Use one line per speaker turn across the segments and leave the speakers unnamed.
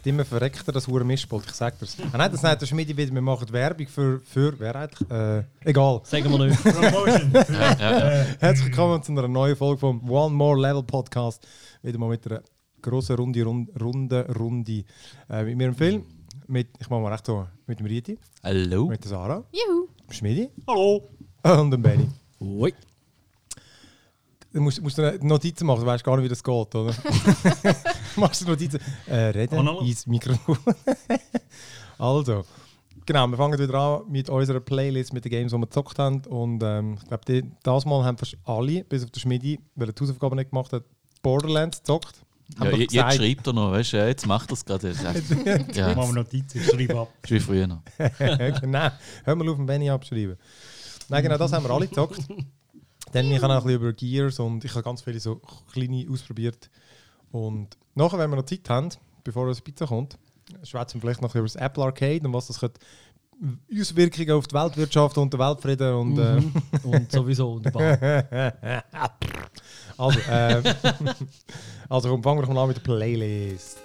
Wird immer verreckter, das hure Mischpult, ich sag dir's. Ah nein, das sagt der Schmidi wieder, wir machen Werbung für, für wer eigentlich? Äh, egal.
Sagen wir nicht.
Promotion.
Ja, ja, ja.
Herzlich willkommen zu einer neuen Folge vom One More Level Podcast. Wieder mal mit einer grossen Runde, Runde, Runde, Runde äh, mit mir im Film. Mit, ich mache mal recht so, mit dem Riti,
Hallo.
mit der Sarah,
Juhu.
dem Schmidi
Hallo.
und dem Benny.
Ui.
Du musst, musst du Notizen machen, du weißt gar nicht, wie das geht, oder? Machst du Notizen? Äh, reden
Oh, no.
ins Mikrofon. also, genau, wir fangen wieder an mit unserer Playlist, mit den Games, die wir gezockt haben. Und ähm, ich glaube, das Mal haben fast alle, bis auf den Schmidi, weil er die Hausaufgaben nicht gemacht hat, Borderlands gezockt.
Ja, je- jetzt
gesagt.
schreibt er noch, weißt du, ja, jetzt macht er es gerade. Ja,
Machen wir Notizen, ich schreibe ab.
ist wie früher noch.
genau. Hör mal auf, den Benny abschreiben. Nein, genau, das haben wir alle gezockt. Dann ich habe auch ein bisschen über Gears und ich habe ganz viele so kleine ausprobiert. Und nachher, wenn wir noch Zeit haben, bevor das Pizza kommt, schwätzen wir vielleicht noch über das Apple Arcade und was das könnte Auswirkungen auf die Weltwirtschaft und den Weltfrieden und äh,
Und sowieso wunderbar.
also, äh, also komm, fangen wir doch mal an mit der Playlist.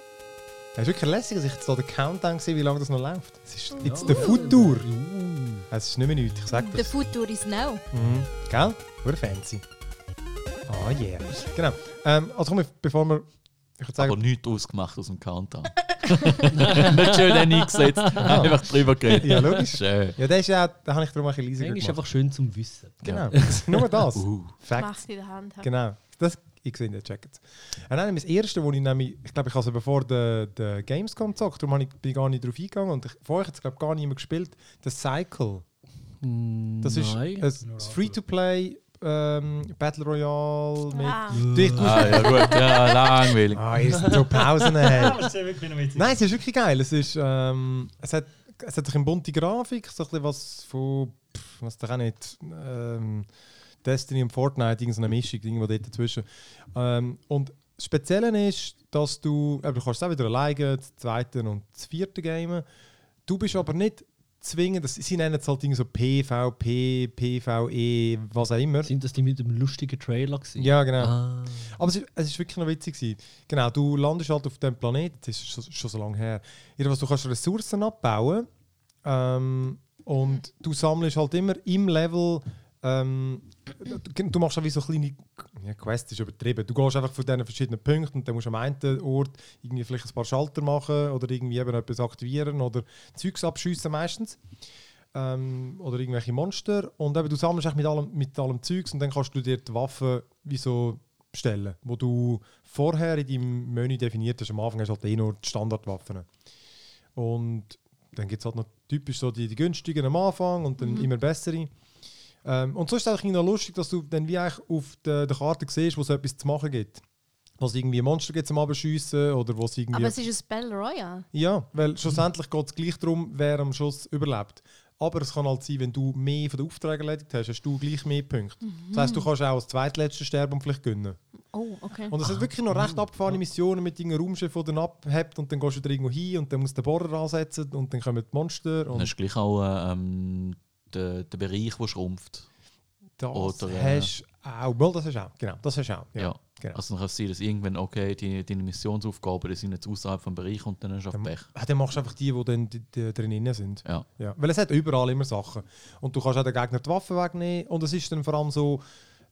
Es ist wirklich lässig, dass ich jetzt da den Countdown sehe, wie lange das noch läuft. Es ist jetzt der Futur. Es ist nicht mehr nichts, ich sag
The
das.
future is now.
Mhm. Gell? Wurde fancy. Ah, yeah. Genau. Ähm, also komm, bevor wir. Ich würde
Aber
sagen.
nichts ausgemacht aus dem Countdown. Nicht schön eingesetzt, einfach drüber geredet.
Ja, logisch.
Schön.
Ja, der ist ja. Da habe ich darum ein bisschen leiser
Eigentlich ist
gemacht.
einfach schön zum Wissen.
Genau. Nur das.
Uh,
Facts.
Macht in der Hand.
Genau. Das, ich sehe den Checket. Und dann das erste, wo ich nämlich, ich glaube, ich habe es bevor der, der Gamescom gezockt, darum ich, bin ich gar nicht drauf eingegangen und ich, vorher hat es glaube gar nicht mehr gespielt. The Cycle. Das ist
Nein.
ein Free-to-Play ähm, Battle Royale mit.
Ah.
Ich, du,
ah, ja gut, ja, langweilig.
ah, ihr seid so Pausen. Hey. Nein, es ist wirklich geil. Es, ist, ähm, es, hat, es hat eine bunte Grafik, so ein bisschen was von, pff, was doch auch nicht, ähm, Destiny und Fortnite, irgendeine Mischung, irgendwo dort dazwischen. Ähm, und das Spezielle ist, dass du, eben, du kannst es auch wieder alleine, das zweite und das vierte Game. Du bist aber nicht zwingend, das, sie nennen es halt irgendwie so PvP, PvE, was auch immer.
Sind das die mit dem lustigen Trailer gewesen?
Ja, genau.
Ah.
Aber es ist wirklich noch witzig. Gewesen. Genau, du landest halt auf dem Planeten, das ist schon, schon so lange her. Jedenfalls, du kannst Ressourcen abbauen ähm, und du sammelst halt immer im Level. Ähm, du, machst auch wie so kleine ja, Quest ist übertrieben. Du gehst einfach von diesen verschiedenen Punkten und dann musst du am einen Ort irgendwie vielleicht ein paar Schalter machen oder irgendwie eben etwas aktivieren oder Zeugs abschiessen meistens. Ähm, oder irgendwelche Monster. Und eben, du sammelst echt mit allem, mit allem Zeugs und dann kannst du dir die Waffen wie so stellen, wo du vorher in deinem Menü definiert hast. Am Anfang hast du halt eh nur die Standardwaffen. Und dann gibt es halt noch typisch so die, die günstigen am Anfang und dann immer bessere. Ähm, und so ist es eigentlich noch lustig, dass du dann wie eigentlich auf der, der Karte siehst, wo es etwas zu machen gibt. Was irgendwie Monster gibt zum Abschiessen oder was irgendwie.
Aber es ist ein Battle Royale.
Ja, weil schlussendlich geht es gleich darum, wer am Schluss überlebt. Aber es kann halt sein, wenn du mehr von den Aufträgen erledigt hast, hast du gleich mehr Punkte. Das heisst, du kannst auch als zweitletzter sterben und vielleicht gewinnen.
Oh, okay.
Und es hat wirklich noch recht abgefahrene Missionen mit irgendeinem Raumschiff, das dann abhebt und dann gehst du wieder irgendwo hin und dann musst du den Bohrer ansetzen und dann kommen die Monster.
Dann
Und
hast du gleich auch äh, ähm, den, den Bereich, der schrumpft.
das
oder, äh,
hast du auch. Das hast auch. Genau, das hast auch. Ja.
Ja.
genau.
Also dann kann es sein, dass irgendwann, okay, die, deine Missionsaufgaben die sind jetzt außerhalb vom Bereich und dann hast du auf Pech.
Dann machst du einfach die, die dann die, die drin sind.
Ja.
Ja, weil es hat überall immer Sachen. Und du kannst auch den Gegner die Waffe wegnehmen. Und es ist dann vor allem so,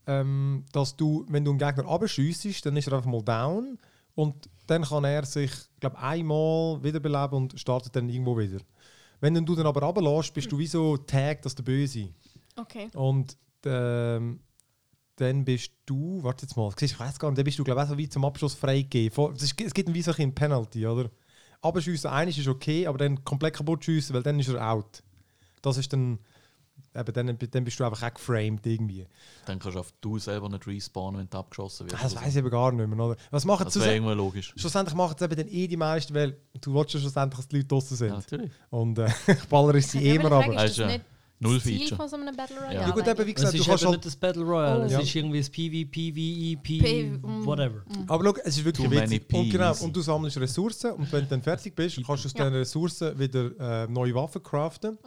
ähm, dass du, wenn du einen Gegner abschießt, dann ist er einfach mal down. Und dann kann er sich, glaube einmal wiederbeleben und startet dann irgendwo wieder. Wenn du dann aber runterlässt, bist du wie so tagged als der Böse.
Okay.
Und ähm, dann bist du, warte jetzt mal, siehst, ich weiß gar nicht, dann bist du glaube ich auch so wie zum Abschluss freigegeben. Es, es gibt ein wie so ein Penalty, oder? Abschiessen, eines ist okay, aber dann komplett kaputt schiessen, weil dann ist er out. Das ist dann, eben, dann, dann bist du einfach auch geframed irgendwie.
Dann kannst du auf du selber nicht respawnen, wenn du abgeschossen wirst.
Ah, Das
oder
weiß ich eben gar nicht mehr, oder? Was machen
Das wäre
so?
irgendwo logisch.
Schlussendlich machen es eben dann eh die meisten, weil du willst ja schlussendlich, dass die Leute draußen sind.
Ja, natürlich.
Und äh, ich baller ist sie
Ja,
immer
aber. Ist das
Also,
nicht
Null
das Ziel
Feature.
von so einem Battle Royale?
Ja.
Ja gut, eben wie
Es
gesagt, du
ist
kannst
eben
halt
nicht das Battle Royale,
Oh.
es
Ja.
ist irgendwie das PvP, PvE, P,
P- mm.
whatever.
Aber schau, es ist wirklich
Too
witzig. Und, genau, und du sammelst Ressourcen und wenn du dann fertig bist, kannst du aus
Ja.
diesen Ressourcen wieder äh, neue Waffen craften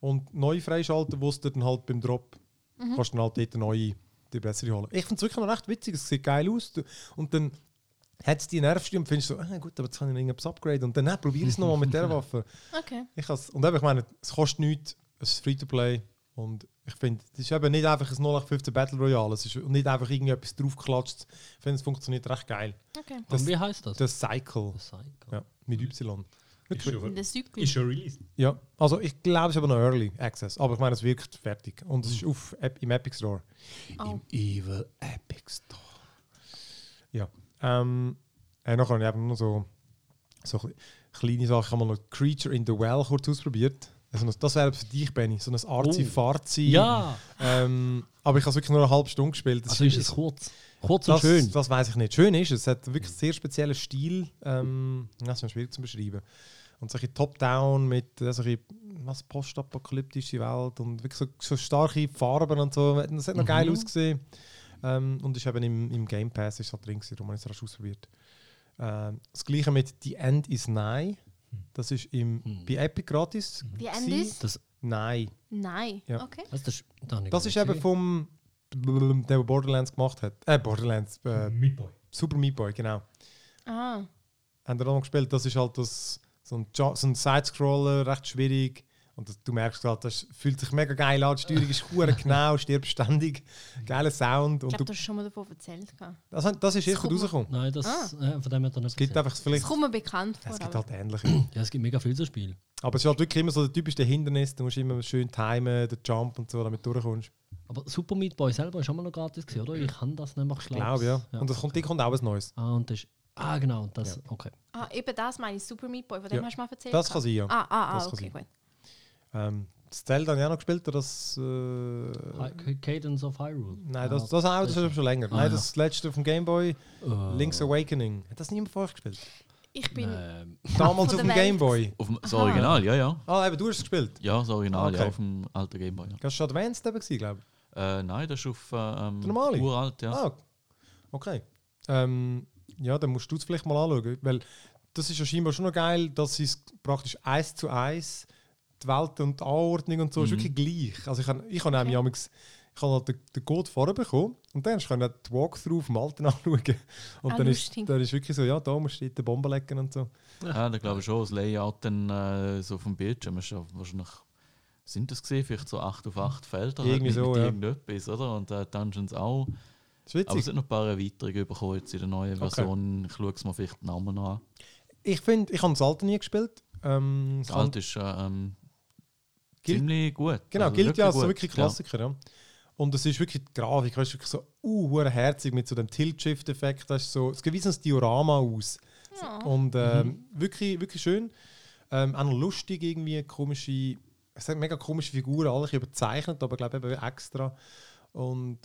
und neu freischalten, wo es dir dann halt beim Drop kannst du dann halt dort neue, die bessere holen. Ich finde es wirklich noch recht witzig, es sieht geil aus. Du- Und dann hat es die Nervstürme und findest so, ah, gut, aber jetzt kann ich noch irgendetwas upgraden. Und dann probiere ich es nochmal mit dieser Waffe.
Okay.
Ich has, und eben, ich meine, es kostet nichts, es ist Free-to-Play. Und ich finde, es ist eben nicht einfach ein 0815 Battle Royale, es ist nicht einfach irgendwie etwas draufgeklatscht. Ich finde, es funktioniert recht geil.
Okay.
Das-
Und wie heißt das?
Das Cycle,
Das Cycle.
ja, mit Y.
Ist schon, ist schon released.
Ja, also ich glaube, es ist aber noch Early Access. Aber ich meine, es wirkt fertig. Und es ist auf, Ep- im Epic Store.
Oh.
Im Evil Epic Store. Ja. Ähm, äh, noch habe ich eben noch so, so kle- kleine Sachen. Ich habe mal noch Creature in the Well kurz ausprobiert. Also das wäre für dich, Benny. So ein arzi-farzi.
Ja,
Ähm, aber ich habe es wirklich nur eine halbe Stunde gespielt. Das
also ist es kurz. Kurz und
das,
schön.
Das weiß ich nicht. Schön ist es. Es hat wirklich einen sehr speziellen Stil. Ähm, das ist schwierig zu beschreiben. Und solche Top-Down mit äh, solche, was postapokalyptische Welt und wirklich so, so starke Farben und so. Das hat noch geil
Mhm.
ausgesehen. Ähm, und ist eben im, im Game Pass ist halt drin gewesen, darum habe ich es rasch ausprobiert. Ähm, das gleiche mit The End is Nigh. Das ist im,
Mhm.
bei Epic gratis.
The End
gewesen.
is?
Das,
Nein.
Nein.
Ja.
Okay.
das, das, das,
ist eben vom der Borderlands gemacht hat. Äh, Borderlands. Äh,
Meat Boy.
Super Meat Boy, genau.
Ah.
haben wir auch noch gespielt. Das ist halt das, so ein, Jo- so ein Side-Scroller, recht schwierig. Und das, du merkst gerade, das fühlt sich mega geil an. Die Steuerung ist hure genau, stirbt ständig. Geiler Sound.
Ich
Und
glaube,
du,
hast schon mal davon erzählt.
das, das ist erst gut rausgekommen.
Nein, das,
Ah.
äh, von dem hat er nicht
Es gibt einfach
Das kommt mir bekannt vor.
Es gibt halt ähnliche.
Ja, es gibt mega viel so Spiel.
Aber es ist halt wirklich immer so der typische Hindernis. Du musst immer schön timen, den Jump und so, damit du durchkommst.
Aber Super Meat Boy selber ist schon mal noch gratis gewesen, oder? Ich kann das nicht mehr
Ich glaube, ja. Und das kommt, die kommt auch was Neues.
Ah, und das ist, ah, genau. Das, okay.
Ah, eben das meine ich, Super Meat Boy, von dem
Ja.
hast du mal erzählt.
Das kann sein, ja.
Ah, ah, ah, okay, gut.
Ähm, das Zelda habe ich auch noch gespielt. oder Das, äh,
Cadence of Hyrule.
nein, das, das auch, das ist schon länger.
Ah,
nein,
ja.
das letzte vom Game Boy,
Äh,
Link's Awakening. Hat das niemand vorher gespielt?
Ich bin.
ähm,
Damals auf dem Game
Welt.
Boy.
Auf dem, das
Aha.
Original, ja, ja.
Ah, eben, du hast es gespielt.
Ja, das Original,
Okay.
ja, auf dem alten Gameboy. Ja.
Das war schon Advanced eben, glaube ich.
Äh, nein, das ist auf äh, ähm,
Der normale?
uralt, ja.
Ah, okay. Ähm, ja, dann musst du es vielleicht mal anschauen. Weil das ist ja scheinbar schon noch geil, dass es praktisch eins zu eins die Welt und die Anordnung und so ist
Mhm.
wirklich gleich. Also ich habe ich hab nämlich
Okay.
amigs- ich habe halt den, den Code vorher bekommen und dann kann ich die Walkthrough vom Alten anschauen. Und
Ah,
dann, ist, dann ist wirklich so, ja, da musst du die Bombe legen und so.
Ja, da glaube ich schon, das Layout dann äh, so vom Bildschirm ist ja wahrscheinlich, sind das gesehen, vielleicht so 8 auf 8 Felder, halt
Irgendwie
mit,
so,
mit
ja.
irgendetwas, oder? Und äh, Dungeons auch.
Das ist
Aber es sind noch ein paar Erweiterungen bekommen jetzt in der neuen Version. Ich schaue es mir vielleicht den Namen noch an.
Ich finde, ich habe das Alte nie gespielt. Ähm,
Das alte ist äh, ähm,
Gilt-
ziemlich gut.
Genau,
Also
gilt ja als so
gut.
wirklich Klassiker. Ja. Und es ist wirklich die Grafik, weißt, du, wirklich so uh, herzig mit so dem Tilt-Shift-Effekt. Das ist so, es sieht wie so ein Diorama aus.
Ja.
Und ähm, wirklich, wirklich schön. Ähm, auch noch lustig irgendwie, komische, es sind mega komische Figuren, alle überzeichnet, aber ich glaube eben extra. Und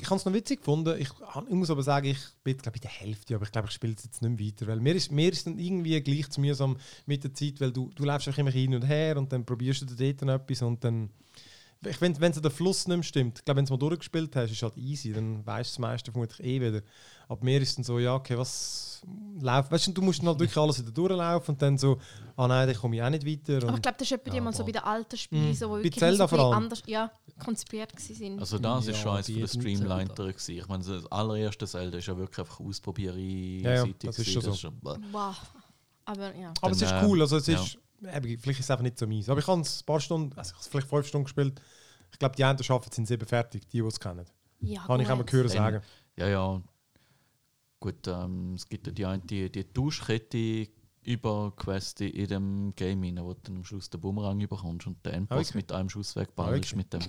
ich habe es noch witzig gefunden. Ich, ich muss aber sagen, ich bin glaube ich der Hälfte, aber ich glaube, ich spiele es jetzt nicht mehr weiter. Weil mir ist, mir ist dann irgendwie gleich zu mühsam mit der Zeit, weil du, du läufst einfach immer hin und her und dann probierst du dort etwas und dann. Ich wenn, wenn so der Fluss nicht mehr stimmt, ich glaube, wenn du es mal durchgespielt hast, ist halt easy, dann weißt du das meiste vermutlich eh wieder. Aber mir ist dann so, ja, okay, was läuft. Weißt du, du musst dann halt wirklich alles wieder durchlaufen und dann so, ah nein, dann komme ich auch nicht weiter.
Aber ich glaube, das ist etwa
Ja,
mal so bei den alten Spielen,
Mhm.
so, wo wirklich
Zelda
so anders ja, konzipiert waren.
Also das
Ja,
ist schon eins von den Streamliner. Ich meine, das allererste Zelda ist ja wirklich einfach ausprobieren
Ja, ja, das ist schon so.
wow. Aber ja.
Aber es ist
Dann,
cool, also es
ja.
ist, vielleicht ist es einfach nicht so meins. Aber ich habe es ein paar Stunden, also ich habe es vielleicht fünf Stunden gespielt. Ich glaube, die einen schaffen es in sieben fertig, die, die es kennen.
ja
Kann ich auch mal
gut.
hören
Dann-
sagen.
Ja, ja. Gut, ähm, es gibt ja die, eine- die, die Tauschkette über Quest in dem Game rein, wo du dann am Schluss den Bumerang überkommst und den Endboss
Okay.
mit einem Schuss wegballst.
Okay.
Mit dem.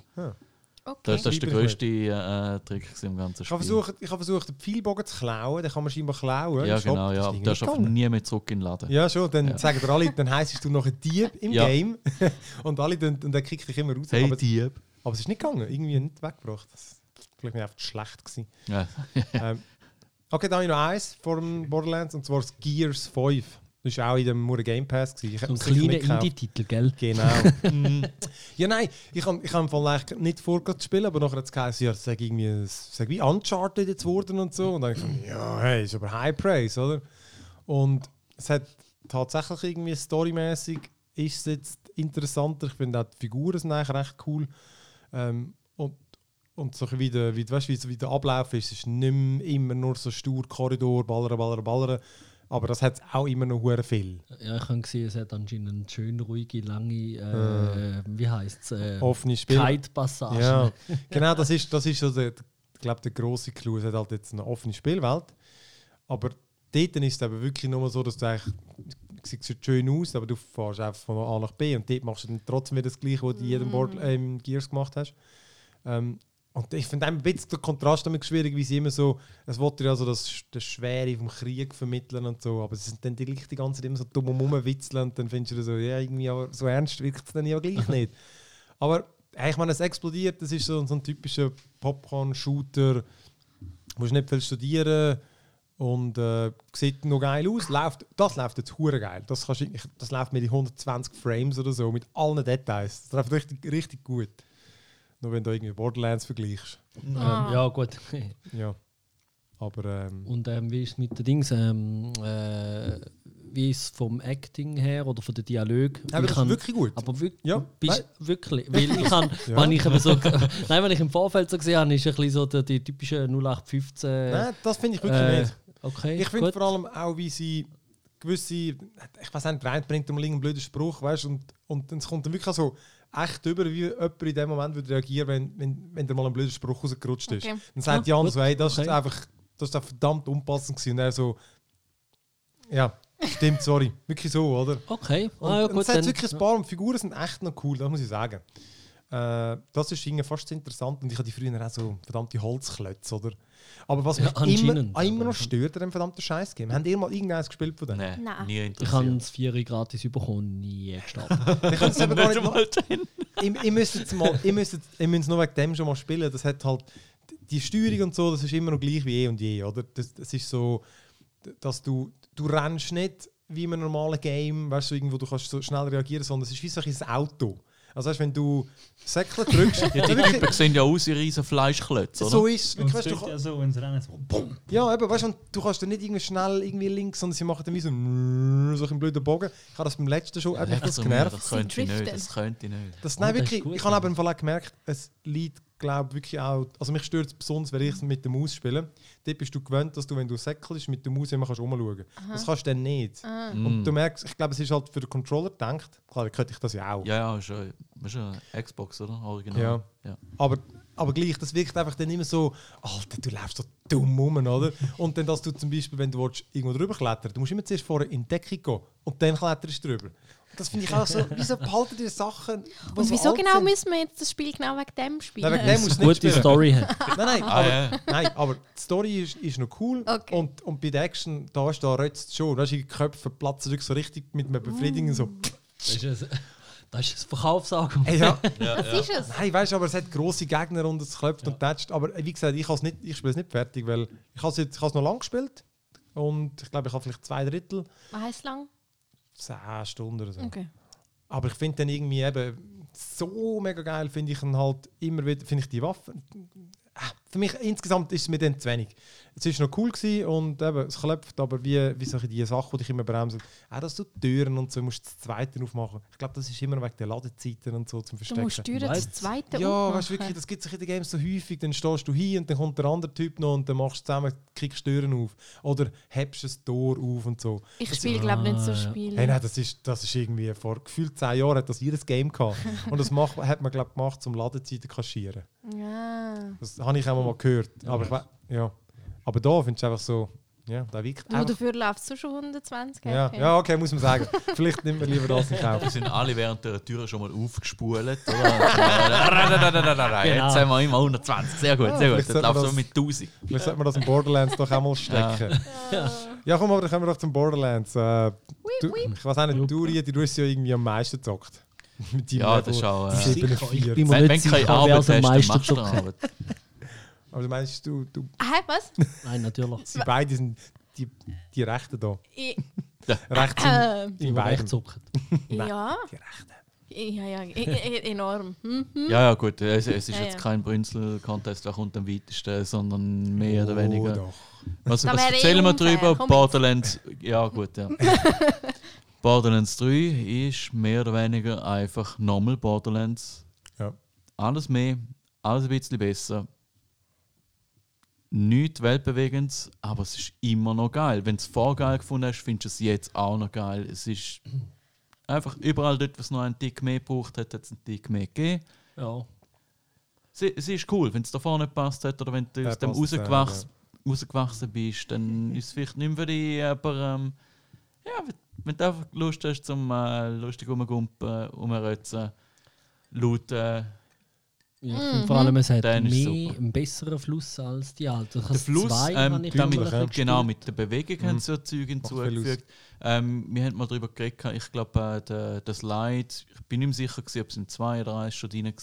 Okay.
Das, das ist der grösste äh, Trick im ganzen
Ich habe
Spiel.
versucht, ich habe versucht, den Pfeilbogen zu klauen, den kann man scheinbar klauen.
ja,
Shop.
genau,
Das
ja. einfach
gegangen.
nie mehr zurück in den Laden.
Ja, schon, dann
Ja.
sagen dir alle, dann heisst du noch ein Dieb im
Ja.
Game. und alle dann, und dann kriegt dich immer raus.
Hey, Dieb.
Aber es ist nicht gegangen, irgendwie nicht weggebracht. Das vielleicht bin ich einfach schlecht gewesen.
Ja.
ähm, okay, dann habe ich noch eins dem Borderlands, und zwar das Gears 5. Das war auch in dem Mure Game Pass. Gewesen. Ich
So ein kleiner. Indie-Titel, gell?
Genau. Mm. ja, nein, ich habe ich hab eigentlich nicht vor, gerade zu spielen, aber nachher hat es geheißen, ja, es sei irgendwie wie Uncharted jetzt geworden und so. Und dann habe ich gedacht, ja, hey, ist aber High Praise, oder? Und es hat tatsächlich irgendwie storymäßig ist es jetzt interessanter. Ich finde auch die Figuren sind eigentlich recht cool. Ähm, und und so wie der, wie, weißt, wie, wie der Ablauf ist, ist nicht mehr immer nur so stur Korridor, ballern, ballern, ballern. Aber das hat auch immer noch hure viel.
Ja, ich habe gesehen, es hat anscheinend eine schön ruhige, lange, äh, wie heisst es? Äh,
Offene Spiel. Ja, genau, das ist, das ist so der, ich glaube, der grosse Clou. Es hat halt jetzt eine offene Spielwelt. Aber dort ist es eben wirklich nur so, dass du eigentlich, sieht schön aus, aber du fährst einfach von A nach B und dort machst du dann trotzdem wieder das Gleiche, was du in jedem Board, äh, im Gears gemacht hast. Ähm, und ich finde ein bisschen den Kontrast damit schwierig, wie sie immer so, es wollte ja so das, das Schwere vom Krieg vermitteln und so, aber es sind dann die, die ganze Zeit immer so dumm rumwitzeln und dann findest du so, ja, irgendwie, aber so ernst wirkt es dann ja gleich nicht. Aber hey, ich meine, es explodiert, das ist so, so ein typischer Popcorn-Shooter, musst nicht viel studieren und äh, sieht noch geil aus. Läuft, das läuft jetzt hure geil. Das, kannst, ich- das läuft mit 120 Frames oder so, mit allen Details. Das läuft richtig, richtig gut. Nur wenn du irgendwie Borderlands vergleichst.
Ähm, ja, gut.
Ja. Aber ähm,
Und ähm, wie ist es mit den Dings? Ähm, äh, wie ist es vom Acting her oder von den Dialog?
aber
Ich
das ist
kann-
wirklich gut.
Aber wirklich,
Ja,
bist, wirklich. Weil ich kann,
Ja.
wenn ich eben so, nein, wenn ich im Vorfeld so gesehen habe, ist ein bisschen so der, die typische 0815.
Nein, das finde ich wirklich
äh,
nicht.
Okay,
Ich finde vor allem auch, wie sie gewisse, ich weiß nicht, rein bringt mal einen blöden Spruch, weißt und, und dann kommt dann wirklich auch so echt über, wie jemand in dem Moment würde reagieren, wenn, wenn, wenn dir mal ein blöder Spruch rausgerutscht ist.
Okay.
Dann sagt die andere so, hey, das ist
Okay.
einfach, das ist einfach verdammt unpassend gewesen. Und er so, ja, stimmt, sorry. Wirklich so, oder?
Okay,
Und,
ah, ja,
und
gut.
es hat wirklich ein paar und Figuren sind echt noch cool, das muss ich sagen. Äh, das ist irgendwie fast so interessant und ich habe die früher auch so verdammte Holzklötze, oder? Aber was
Ja,
mich immer,
anscheinend,
immer noch stört an dem verdammten Scheiß-Game, haben ihr mal irgendeins gespielt von denen?
Nein,
Nein.
nie
ich habe
interessiert.
das Vieri gratis bekommen, nie gestartet.
Ich kann es eben gar nicht mal,
mal drin.
ihr, ihr müsst es mal, ihr müsst, es- ihr müsst es nur wegen dem schon mal spielen. Das hat halt die Steuerung und so, das ist immer noch gleich wie eh und je, oder? Das, das ist so, dass du du rennst nicht wie in einem normalen Game, weißt du, irgendwo du kannst so schnell reagieren, sondern es ist wie so ein Auto. Also weißt, wenn du Säckle drückst,
Ja, die Typen sehen ja aus wie riesen Fleischklötze, oder?
so ist es. Weißt, du,
ja so, wenn sie rennen, so BUM!
ja, eben, weißt du, und du kannst dann nicht irgendwie schnell irgendwie links, sondern sie machen dann wie so, ein- so einen blöden Bogen. Ich habe das beim letzten schon, mich das genervt.
Das könnte ich nicht,
driften.
das könnte ich nicht.
Das,
Oh,
nein,
das ist
wirklich,
gut,
ich habe
ja.
aber im Fall auch gemerkt, es liegt, glaube wirklich auch, also mich stört es besonders, wenn ich es mit der Maus spiele. Dort bist du gewöhnt, dass du, wenn du säckelst, mit der Maus immer kannst rumschauen kannst. Das kannst du dann nicht.
Ah.
Und
Mm.
du merkst, ich glaube, es ist halt für den Controller gedacht. Klar, könnte ich das ja auch.
Ja, ja, ist ja, ist ja Xbox, oder? Original.
Ja.
ja.
Aber, aber gleich, das wirkt einfach dann immer so, Alter, du läufst so dumm rum, oder? Und dann, dass du zum Beispiel, wenn du willst, irgendwo drüber klettern du musst immer zuerst vorher in die Decke gehen und dann kletterst du drüber. Das finde ich auch so, wieso behalten die Sachen, die
Und
so
wieso
alt
genau
sind?
müssen wir jetzt das Spiel genau wegen dem spielen?
Nein, wegen dem du nicht
gute
spielen.
Story hat.
Nein, nein,
Ah,
aber,
ja.
nein, aber die Story ist, ist noch cool.
Okay.
Und, und bei der Action, da ist da rötzt schon. Weißt du, die Köpfe platzen wirklich so richtig mit einem Befriedigen. So.
Das ist ein, das ist ein Verkaufsargument.
Hey, ja.
Was ist es?
Nein, weißt du, aber es hat grosse Gegner und es klopft und tätscht. Aber wie gesagt, ich, has nicht, ich spiele es nicht fertig, weil ich habe es noch lang gespielt. Und ich glaube, ich habe vielleicht zwei Drittel,
Was heißt lang?
Zehn Stunden oder so.
Okay.
Aber ich finde dann irgendwie eben so mega geil, finde ich dann halt immer wieder, finde ich die Waffen. Ah, Für mich insgesamt ist es mir dann zu wenig. Es war noch cool gewesen und eben, es klopft, aber wie, wie solche die Sachen, die dich immer bremsen, auch dass du Türen und so musst das zweite aufmachen. Ich glaube, das ist immer wegen der Ladezeiten und so zum
Du
Verstecken.
musst Türen das zweite
Ja,
aufmachen.
weißt du wirklich, das gibt es in den Games so häufig. Dann stehst du hin und dann kommt der andere Typ noch und dann machst du zusammen, kriegst Türen auf. Oder hebst ein Tor auf und so.
Ich spiele, glaube ich, nicht so
Ah, ja.
Spiele.
Hey, nein, das ist, das ist irgendwie vor gefühlt zehn Jahren hat das jedes Game gehabt. Und das macht, hat man, glaube ich, gemacht, zum Ladezeiten zu kaschieren.
Ja.
Das habe ich auch mal gehört. Aber, ich, we- ja. aber da findest du einfach so, ja, da wirkt
Du,
einfach.
dafür läufst du schon 120
Ja, ja, okay, muss man sagen. Vielleicht nimmt man lieber das in Kauf.
sind alle während der Tür schon mal aufgespult, oder? Jetzt haben wir immer 120. Sehr gut,
Ja,
sehr gut.
man
läuft so
das-
mit 1000.
Vielleicht sollte man das in Borderlands doch auch mal stecken. Ja, komm, aber dann kommen wir doch zum Borderlands. Äh, du, ich weiß auch nicht, du, Riedi, du hast es ja irgendwie am meisten gezockt.
Ja, das ist auch. Äh,
Sicher,
47.
ich bin mir nicht
keine
sicher, wer
Arbeit
es am
hast, dann
meisten gezockt hat.
Du meinst, du, du,
Hä, was?
Nein, natürlich.
sie beide sind die, die Rechten da.
Ich,
Rechts
äh,
Die,
in
die
beiden.
echt zocken.
ja.
Die Rechten.
Ja, ja, e- e- enorm. Hm?
Ja, ja, gut. Es, es ist
Ja,
jetzt
ja.
kein Brünzel-Contest, wer kommt am weitesten, sondern mehr oder
Oh,
weniger.
doch.
Was, was erzählen wir drüber?
Komm
Borderlands. Ja, gut, ja. Borderlands 3 ist mehr oder weniger einfach normal Borderlands.
Ja.
Alles mehr, alles ein bisschen besser. Nicht weltbewegend, aber es ist immer noch geil. Wenn du es vorher geil gefunden hast, findest du es jetzt auch noch geil. Es ist einfach überall dort, was noch einen Tick mehr braucht, hat es einen Tick mehr gegeben.
Ja.
Sie, sie ist cool, wenn es davor nicht passt hat oder wenn du
Ja,
aus dem
passt es,
rausgewachsen, rausgewachsen bist, dann ist es vielleicht nicht mehr für dich, aber ähm, ja, wenn, du einfach Lust hast zum äh, lustig rumgumpen, rumrötzen, lauten,
Ja, finde vor allem, es hat mehr, einen besseren Fluss als die alten.
Der Fluss, ähm,
ich
damit, genau, mit der Bewegung haben
Mhm.
sie ja Zeug hinzugefügt. Ähm, wir haben mal darüber geredet, ich glaube, äh, der Slide, ich bin nicht sicher, gewesen, ob es im 2 oder 1 schon drin war.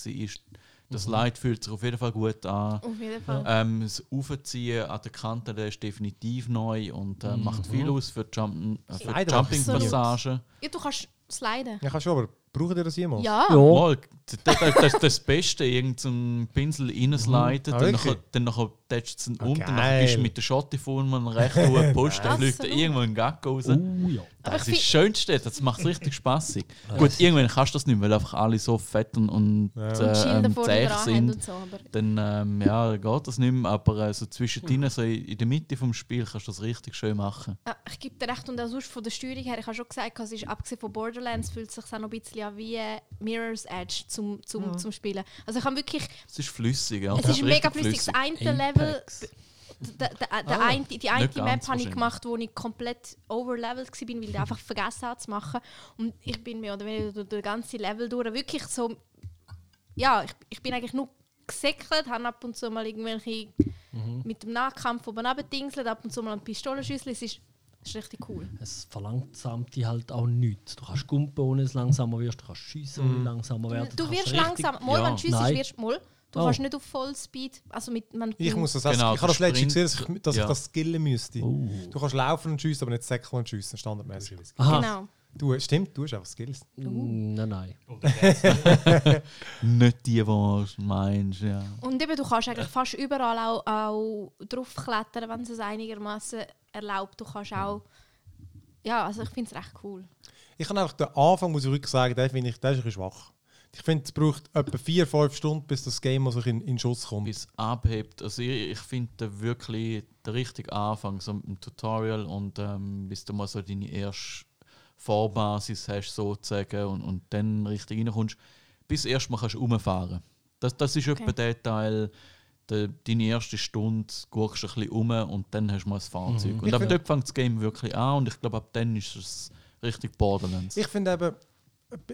Der Slide fühlt sich auf jeden Fall gut an.
Auf jeden Fall.
Ähm, das Aufziehen an der Kante der ist definitiv neu und äh, macht viel aus für Jump äh, für Jumping-Passagen.
Ja, du kannst sliden.
Ja, kannst du aber. Brauchen ihr das jemals?
Ja.
Ja.
Mal, das, das, das, das Beste, irgendein Pinsel reinsliden,
Ah,
dann, nachher, dann nachher tätschst du ihn
Ah,
unten, dann
geil.
bist du mit der Schotte vor einem recht hohen Post, dann fliegt irgendwo ein Gag raus.
Oh ja.
Das ist das Schönste, das macht es richtig spaßig. Gut, irgendwann kannst du das nicht, mehr, weil einfach alle so fett und, und
Ja.
Und
äh,
Schilder
ähm, zäh sind.
und so.
Dann ähm, ja, geht das nicht mehr, aber äh, so zwischendrin, so in der Mitte vom Spiel, kannst du das richtig schön machen.
Ja, ich gebe dir recht und auch sonst von der Steuerung her, ich habe schon gesagt, es ist abgesehen von Borderlands fühlt es sich auch noch ein bisschen an wie äh, Mirror's Edge zum, zum, zum Spielen. Also ich habe wirklich,
Es ist flüssig, ja.
es ist mega flüssig. Das eine Level, der, der, der
Ah,
eine, die eine Map habe ich gemacht, wo ich komplett overlevelt war, weil ich einfach vergessen habe zu machen. Und ich bin mehr oder weniger durch den ganzen Level durch wirklich so, ja, ich, ich bin eigentlich nur gesäckelt, habe ab und zu mal irgendwelche mit dem Nahkampf oben runtergedingselt, ab und zu mal ein Pistolenschüssel. Es ist, es ist richtig cool.
Es verlangsamt dich halt auch nichts. Du kannst gumpen, ohne dass du langsamer wirst. Du kannst schiessen, ohne langsamer werden.
Du
kannst
wirst langsam, mal
ja.
wenn du schiessest, wirst mal. Du
Oh.
kannst nicht auf Vollspeed, also mit man,
Ich muss das
Genau,
ich habe das letzte gesehen, dass ich, dass
ja.
ich das skillen müsste.
Oh.
Du kannst laufen und schiessen, aber nicht säckeln und schiessen, standardmäßig.
Aha.
Genau.
Du, stimmt, du hast einfach Skills.
Mm, Nein, nein.
Nicht die, die du meinst, ja.
Und eben, du kannst eigentlich fast überall auch, auch draufklettern, wenn es es einigermaßen erlaubt. Du kannst auch, ja, also ich finde es recht cool.
Ich kann einfach den Anfang, muss ich wirklich sagen, den finde ich, der ist ein bisschen schwach. Ich finde, es braucht etwa 4-5 Stunden, bis das Game also in, in Schuss kommt.
Bis abhebt. Also ich, ich finde wirklich der richtige Anfang, so mit dem Tutorial und ähm, bis du mal so deine erste Vorbasis hast sozusagen und, und dann richtig reinkommst, bis erstmal kannst du rumfahren. Das, das ist
Okay.
etwa der Teil, der, deine erste Stunde guckst du ein bisschen um und dann hast du mal das Fahrzeug. Und
Ich
ab dort fängt das Game wirklich an und ich glaube ab dann ist es richtig Borderlands.
Ich finde eben,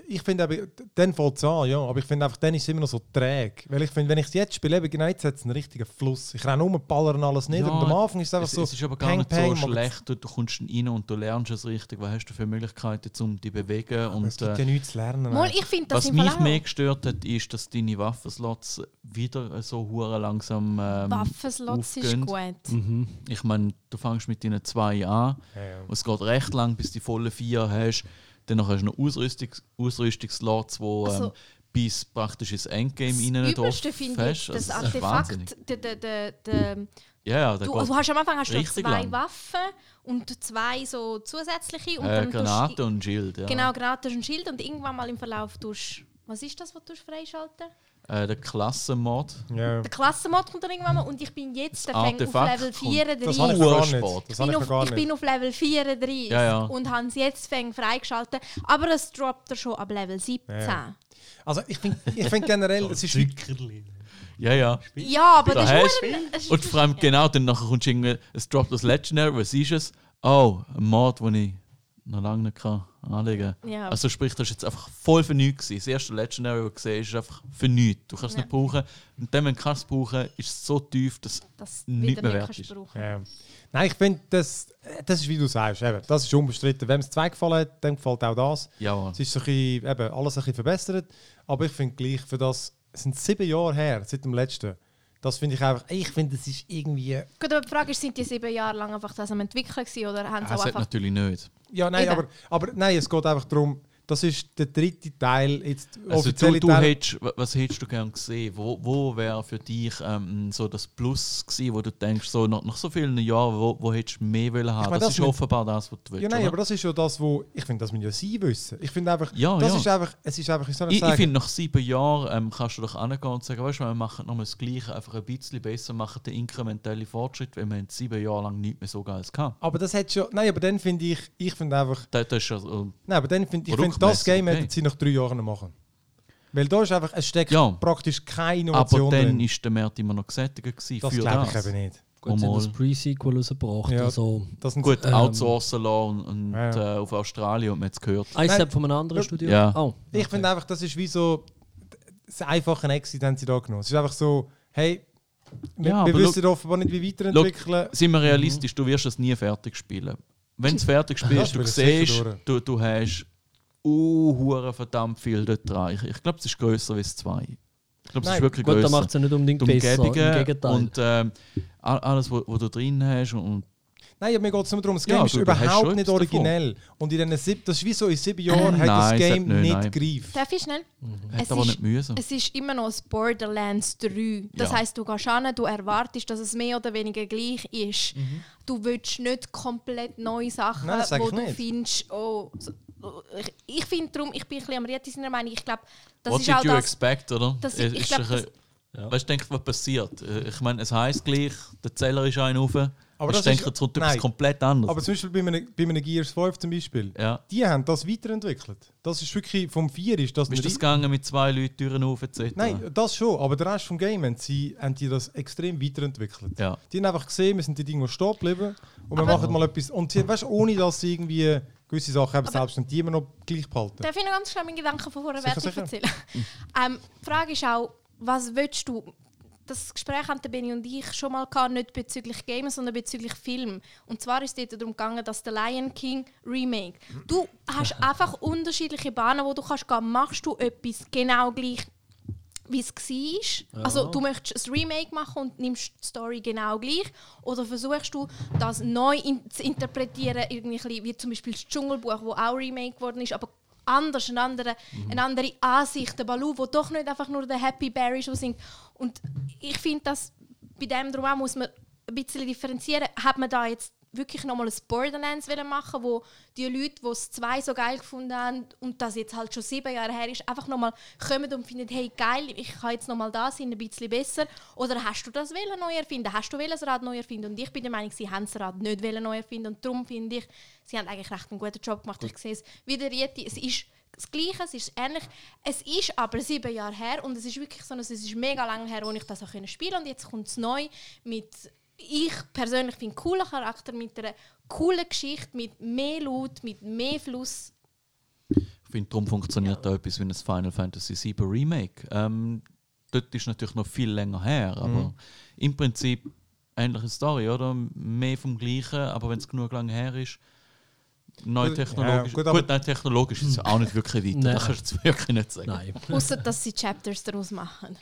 ich finde eben, dann fängt es an, ja, aber ich finde einfach, dann ist es immer noch so träge. Weil ich finde, wenn ich es jetzt spiele, eben genau jetzt hat es einen richtigen Fluss. Ich renne um, ballern alles nieder
Ja,
und am Anfang ist es einfach
Es,
so,
es ist aber gar
Peng,
nicht
Peng,
so schlecht. Du, du kommst rein und du lernst es richtig. Was hast du für Möglichkeiten, um dich zu bewegen?
es
Und,
gibt
äh,
ja nichts zu lernen.
Mal, ich finde das
was mich
auch.
mehr gestört hat, ist, dass deine Waffenslots wieder so hure langsam ähm,
Waffenslots ist
aufgehen.
gut.
Mhm.
Ich meine, du fängst mit deinen zwei an
ja, ja.
und es geht recht lang, bis du die vollen vier hast. Dann hast du noch Ausrüstungs Ausrüstungsslots, wo ähm,
Also-
bis praktisch ins Endgame
Das
rein
Übelste finde ich, das
Also.
Artefakt, der,
Ja,
du, du hast am Anfang hast du zwei
lang.
Waffen und zwei so zusätzliche. Und
äh,
dann tust-
Granate und Schild. Ja.
Genau, Granate und Schild und irgendwann mal im Verlauf tust was ist das, was du freischalten?
Äh, der Klassenmod.
ja.
Der Klassenmod kommt dann irgendwann mal und ich bin jetzt der auf Level
kommt.
34.
Das habe ich gar nicht. Das
Ich bin,
ich
auf,
gar
ich
nicht.
bin auf Level 34
Ja, ja.
und habe es jetzt fängt freigeschaltet. Aber es droppt er schon ab Level 17.
Ja,
Ja,
ja. Also ich finde ich find generell, es ist
Zuckerli.
Ja, ja.
aber
Da
das
hast-
ist es ist
Und vor allem genau, dann nachher kommst du irgendwie, es droppt das Legendary, was ist es? Oh, ein Mod, den ich noch lange nicht kann anlegen.
Ja.
Also sprich, das ist jetzt einfach voll für nichts gewesen. Das erste Legendary, das du gesehen hast, ist einfach für nichts. Du kannst es
Ja.
nicht brauchen. Und dann, wenn du es brauchen ist es so tief, dass
das
nicht mehr
nicht
wert
kannst
ist.
ja. Nein, ich finde, das, das ist wie du sagst, eben, das ist unbestritten. Wenn es zwei gefallen hat, dann gefällt auch das.
ja,
Es ist so ein bisschen, eben, alles ein bisschen verbessert. Aber ich finde gleich, für das, es sind sieben Jahre her, seit dem letzten. Das finde ich einfach, ich finde, das ist irgendwie...
Gut, aber die Frage ist, sind die sieben Jahre lang einfach das am entwickeln gewesen, oder haben sie
es
auch
hat
einfach...
natürlich nicht.
Ja, nein,
Eben.
aber, aber nein, es geht einfach darum, Das ist der dritte Teil, jetzt
Also du, du hättest, wa- was hättest du gern gesehen? Wo, wo wäre für dich ähm, so das Plus gewesen, wo du denkst, so nach, nach so vielen Jahren, wo, wo hättest du mehr wollen haben?
meine,
das,
das
ist
mit-
offenbar das, was du willst.
Ja, nein,
oder?
aber das ist ja das, wo ich finde, das müssen ja sie wissen. Ich finde einfach,
Ja,
das
ja.
ist einfach, es ist einfach, ich soll
Ich, ich
sagen,
finde, nach sieben Jahren ähm, kannst du doch angehen und sagen, weißt du, wir machen nochmal das Gleiche, einfach ein bisschen besser, machen den inkrementellen Fortschritt, weil wir haben sieben Jahre lang nicht mehr so geiles gehabt.
aber das hat schon, nein, aber dann finde ich, ich finde einfach,
Das, das ist ja so,
nein, aber dann finde ich, das Game
okay.
hätten sie nach drei Jahren machen. Weil da ist einfach, es steckt
Ja.
praktisch keine
aber
Innovation
dann
drin.
ist der Markt immer noch gesättigt gewesen
Das
für
glaube ich
das.
eben nicht.
Gut, sie haben
Mal.
das Pre-Sequel rausgebracht.
Ja.
Also,
Das sind
Gut,
Ähm,
outsourcen lassen und, und
Ja.
Äh, auf Australien und man hat es gehört.
ein
Nein,
Step von einem anderen
ja.
Studio?
Ja.
Oh,
Ich
okay.
finde einfach, das ist wie so das einfache Exit haben sie da genommen. Es ist einfach so, hey, wir,
Ja,
wir
aber
wissen offenbar nicht, wie weiterentwickeln.
Sind wir realistisch, du wirst es nie fertig spielen. Wenn du es fertig spielst, du siehst, du, du hast hure verdammt viel dort dran. Ich, ich glaube, es ist grösser als zwei. Ich glaube, es ist wirklich
Gut,
grösser.
macht es ja nicht unbedingt
Die
besser. Im Gegenteil.
und ähm, all- alles, was du drin hast. Und,
Nein, aber mir geht es nur darum, das
Ja,
Game ist
du- du hast
überhaupt nicht originell. Und in diesen sieb, das ist wie so, in sieben Jahren hat
Nein,
das
es
Game
hat nicht,
nicht gegriffen.
Darf ich schnell?
hat
Es
aber
ist-
nicht müssen.
Es ist immer noch das Borderlands 3. Das
Ja.
heisst, du gehst hin, du erwartest, dass es mehr oder weniger gleich ist. Du willst nicht komplett neue Sachen,
Nein,
wo du
nicht.
findest, oh, so- oh, ich, ich finde darum, ich bin ein bisschen am Riet in seiner Meinung. Ich glaube, das
What
ist
did
auch
you
das.
expect, oder?
das-
Es
ich
ist
glaub,
das-
Weißt du, denk, was passiert? Äh, Ich meine, es heisst gleich, der Zeller ist ein rauf.
Aber
ich
das
denke,
ist-
es kommt etwas
nein.
komplett anderes.
Aber zum Beispiel bei einem, bei einem Gears 5 zum Beispiel,
ja.
die haben das weiterentwickelt. Das ist wirklich, vom 4 ist das
Wie ist
ein
das gegangen mit zwei Leuten, Türen auf etc.?
Nein, das schon, aber der Rest vom Game haben, sie, haben die das extrem weiterentwickelt.
Ja.
Die haben einfach gesehen, wir sind die Dinge stehen geblieben und wir
Aber-
machen mal etwas. Und sie, weißt, ohne dass sie irgendwie gewisse Sachen haben, selbst wenn die immer noch gleich behalten.
Darf ich noch ganz schnell meinen Gedanken von vorher
Sicher, sicher.
erzählen? ähm, die Frage ist auch, was willst du? Das Gespräch haben der Benny und ich schon mal gehabt, nicht bezüglich Games, sondern bezüglich Film. Und zwar ist es dort darum gegangen, dass der Lion King Remake. Du hast einfach unterschiedliche Bahnen, wo du kannst gehen. Machst du etwas genau gleich wie es war. Also du möchtest ein Remake machen und nimmst die Story genau gleich. Oder versuchst du, das neu in zu interpretieren, irgendwie wie zum Beispiel das Dschungelbuch, wo auch Remake geworden ist, aber anders, eine andere, eine andere Ansicht. Der Baloo, wo doch nicht einfach nur der Happy Berry schon singt. Und ich finde, dass bei dem drum muss man ein bisschen differenzieren. Hat man da jetzt wirklich nochmal ein Borderlands machen, wo die Leute, die es zwei so geil gefunden haben und das jetzt halt schon sieben Jahre her ist, einfach nochmal kommen und finden, hey geil, ich kann jetzt nochmal da sein, ein bisschen besser. Oder hast du das wollen neu erfinden? Hast du das Rad neu erfinden? Und ich bin der Meinung, sie haben das Rad nicht wollen neu erfinden und darum finde ich, sie haben eigentlich recht einen guten Job gemacht. Ich sehe es wie der Rieti, es ist das Gleiche, es ist ähnlich. Es ist aber sieben Jahre her und es ist wirklich so, es ist mega lange her, wo ich das auch spielen konnte. Und jetzt kommt es neu mit, ich persönlich finde, einen coolen Charakter, mit einer coolen Geschichte, mit mehr Laut, mit mehr Fluss.
Ich finde, darum funktioniert da etwas wie ein Final Fantasy VII Remake. Ähm, dort ist natürlich noch viel länger her, aber
Mhm.
im Prinzip ähnliche Story, oder? Mehr vom Gleichen, aber wenn es genug lang her ist, neu
Gut,
technologisch.
ja, gut,
gut, nein, technologisch ist es auch nicht wirklich weiter.
Nein.
Das kannst du wirklich nicht sagen.
Nein.
Außer dass sie Chapters daraus machen.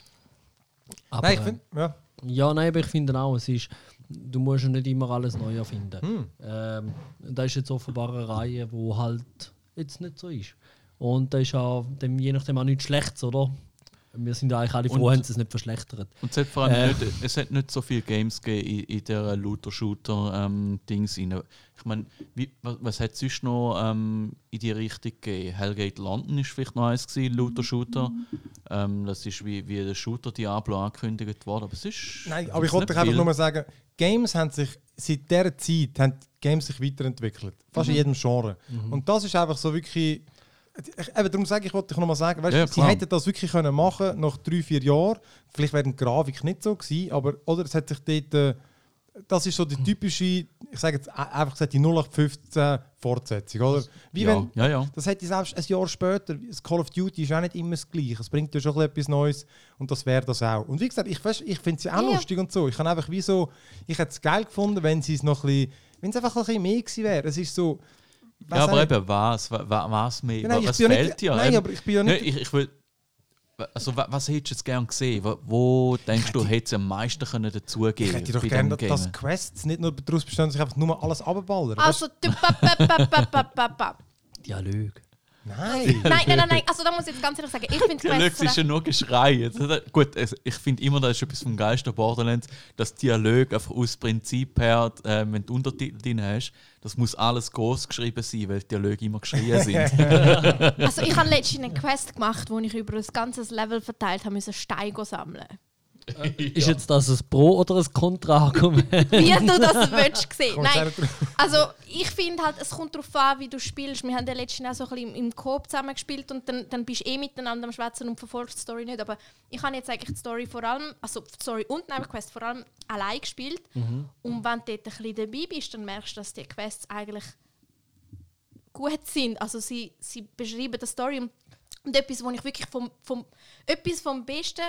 Aber,
Nein, ich finde, ja.
Ja, nein, aber ich finde auch, es ist, du musst ja nicht immer alles neu erfinden.
Hm.
Ähm, da ist jetzt offenbar eine Reihe, wo halt jetzt nicht so ist. Und da ist auch dem, je nachdem auch nichts Schlechtes, oder? Wir sind ja eigentlich alle froh, haben sie es nicht verschlechtert.
Und es hat vor allem
Äh.
nicht, es hat nicht so viele Games gegeben in, in der Looter-Shooter-Dings rein. Ich meine, was, was hat es sonst noch ähm, in die Richtung gegeben? Hellgate London ist vielleicht noch eins gewesen, Looter-Shooter. Ähm, das ist wie, wie der Shooter Diablo angekündigt worden, aber es ist...
Nein, aber ich wollte
ist
einfach nur mal sagen, Games haben sich seit dieser Zeit haben Games sich weiterentwickelt. Fast in jedem Genre. Und das ist einfach so wirklich. Ich, eben, darum sage ich, wollte ich noch mal sagen, weißt,
Ja,
sie hätten das wirklich können machen nach drei, vier Jahren. Vielleicht wäre die Grafik nicht so gewesen, aber oder es hat sich dort. Äh, das ist so die typische, ich sage jetzt a- einfach gesagt, die 0815 Fortsetzung, oder? Wie
ja,
wenn,
ja, ja.
das hätte selbst ein Jahr später, das Call of Duty ist auch nicht immer das Gleiche. Es bringt ja schon etwas Neues und das wäre das auch. Und wie gesagt, ich, weißt, ich finde es ja auch
Ja.
lustig und so. Ich habe einfach wie so, ich hätte es geil gefunden, wenn sie es noch ein bisschen, wenn es einfach ein bisschen mehr gewesen wäre. Es ist so...
Ja,
weiss
aber eben, was, wa- wa- was mehr,
Ja, nein,
was
ja
fehlt
nicht,
dir?
Nein, aber ich bin ja nicht...
ich, ich will, also, wa- was hättest du jetzt gerne gesehen? Wo, wo denkst du, hätte es am meisten können dazugeben
ich hätte doch gerne, dass
Game?
Quests nicht nur daraus bestehen, dass ich einfach nur alles abballern.
Also, du- pa- pa-
Dialog.
Nein!
Nein, nein, nein, nein. Also da muss ich jetzt ganz ehrlich sagen, ich finde
Dialog
Quests...
ist ja nur Geschrei. Also, Gut, es- ich finde immer, das ist etwas vom Geist der Borderlands, dass Dialog einfach aus Prinzip her, äh, wenn du Untertitel drin hast, das muss alles groß geschrieben sein, weil die Dialoge immer geschrien sind.
Also ich habe letztens eine Quest gemacht, wo ich über ein ganzes Level verteilt habe, müssen Steine sammeln.
Ist jetzt das ein Pro- oder ein Kontra-Argument?
Wie du das willst sehen. Nein, also ich finde halt, es kommt darauf an, wie du spielst. Wir haben ja letztens auch so ein bisschen im Coop zusammen gespielt und dann, dann bist du eh miteinander am Schwätzen und verfolgst die Story nicht. Aber ich habe jetzt eigentlich die Story vor allem, also die Story und die Nebenquest vor allem allein gespielt. Und wenn du dort ein bisschen dabei bist, dann merkst du, dass die Quests eigentlich gut sind. Also sie, sie beschreiben die Story und, und etwas, wo ich wirklich vom, vom, etwas vom Besten,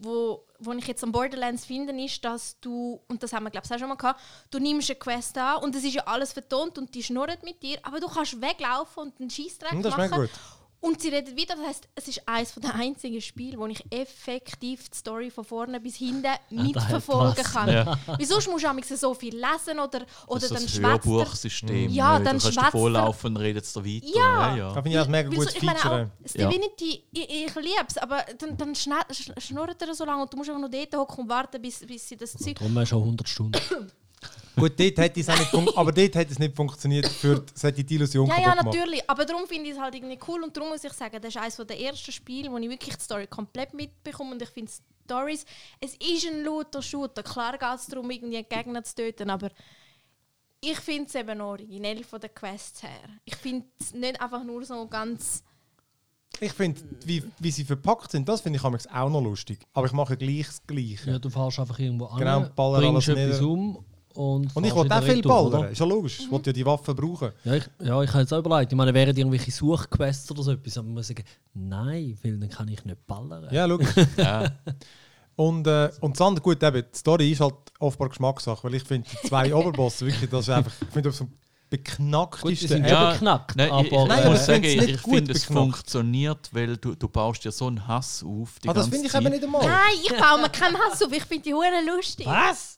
wo, wo ich jetzt am Borderlands finde, ist, dass du, und das haben wir glaube ich auch schon mal gehabt, du nimmst eine Quest an und es ist ja alles vertont und die schnurrt mit dir, aber du kannst weglaufen und einen Scheissdreck
Hm, Das ist
machen.
gut.
Und sie redet wieder, das heißt, es ist eines der einzigen Spiele, wo ich effektiv die Story von vorne bis hinten mitverfolgen
was.
kann.
Ja.
Wieso musst du so viel lesen oder, oder
das
dann
ist das
schwätzt
Hörbuchsystem.
Ja, dann
du kannst
er-
vorlaufen und redet es dir weiter.
Ja.
ja.
Da finde ich das ein mega
Wieso-
gutes
ich meine auch, das Divinity, ich, ich liebe es, aber dann, dann schnurrt er so lange und du musst einfach noch dort hocken und warten, bis, bis sie das Zeug...
Darum hast du schon 100 Stunden.
Gut, dort hätte es nicht fun- aber dort hätte es nicht funktioniert, für es hätte die Illusion
Ja, ja,
gemacht.
natürlich. Aber darum finde ich es halt irgendwie cool und darum muss ich sagen, das ist eines der ersten Spiele, wo ich wirklich die Story komplett mitbekomme und ich finde Stories, es ist ein lauter Shooter. Klar geht es darum, irgendwie einen Gegner zu töten, aber ich finde es eben originell von den Quests her. Ich finde es nicht einfach nur so ganz...
Ich finde, wie, wie sie verpackt sind, das finde ich amigs auch noch lustig. Aber ich mache gleich das Gleiche.
Ja, du fährst einfach irgendwo an,
Genau, ballern
bringst
alles
etwas um und
Und ich
wieder
auch viel
oder?
ballern. Ist ja logisch. Ich will ja die Waffen brauchen.
Ja, ich, ja, ich habe jetzt auch überlegt. Ich meine, wären die irgendwelche Suchquests oder so etwas, aber man muss sagen, nein, weil dann kann ich nicht ballern.
Ja, logisch.
Ja.
Und, äh, und das andere, gut, eben, die Story ist halt offenbar Geschmackssache, weil ich finde, die zwei Oberbosse, wirklich, das ist einfach, ich finde, das so
Gut, die sind ja beknackt,
Nein, ich, ich,
aber,
Nein,
ich
aber
muss
ich
sagen, ich, ich finde, es funktioniert, weil du, du baust dir so einen Hass auf. Die
Ah, das finde ich
Zeit.
eben nicht einmal.
Nein, ich baue mir keinen Hass auf. Ich finde die Huren lustig.
Was?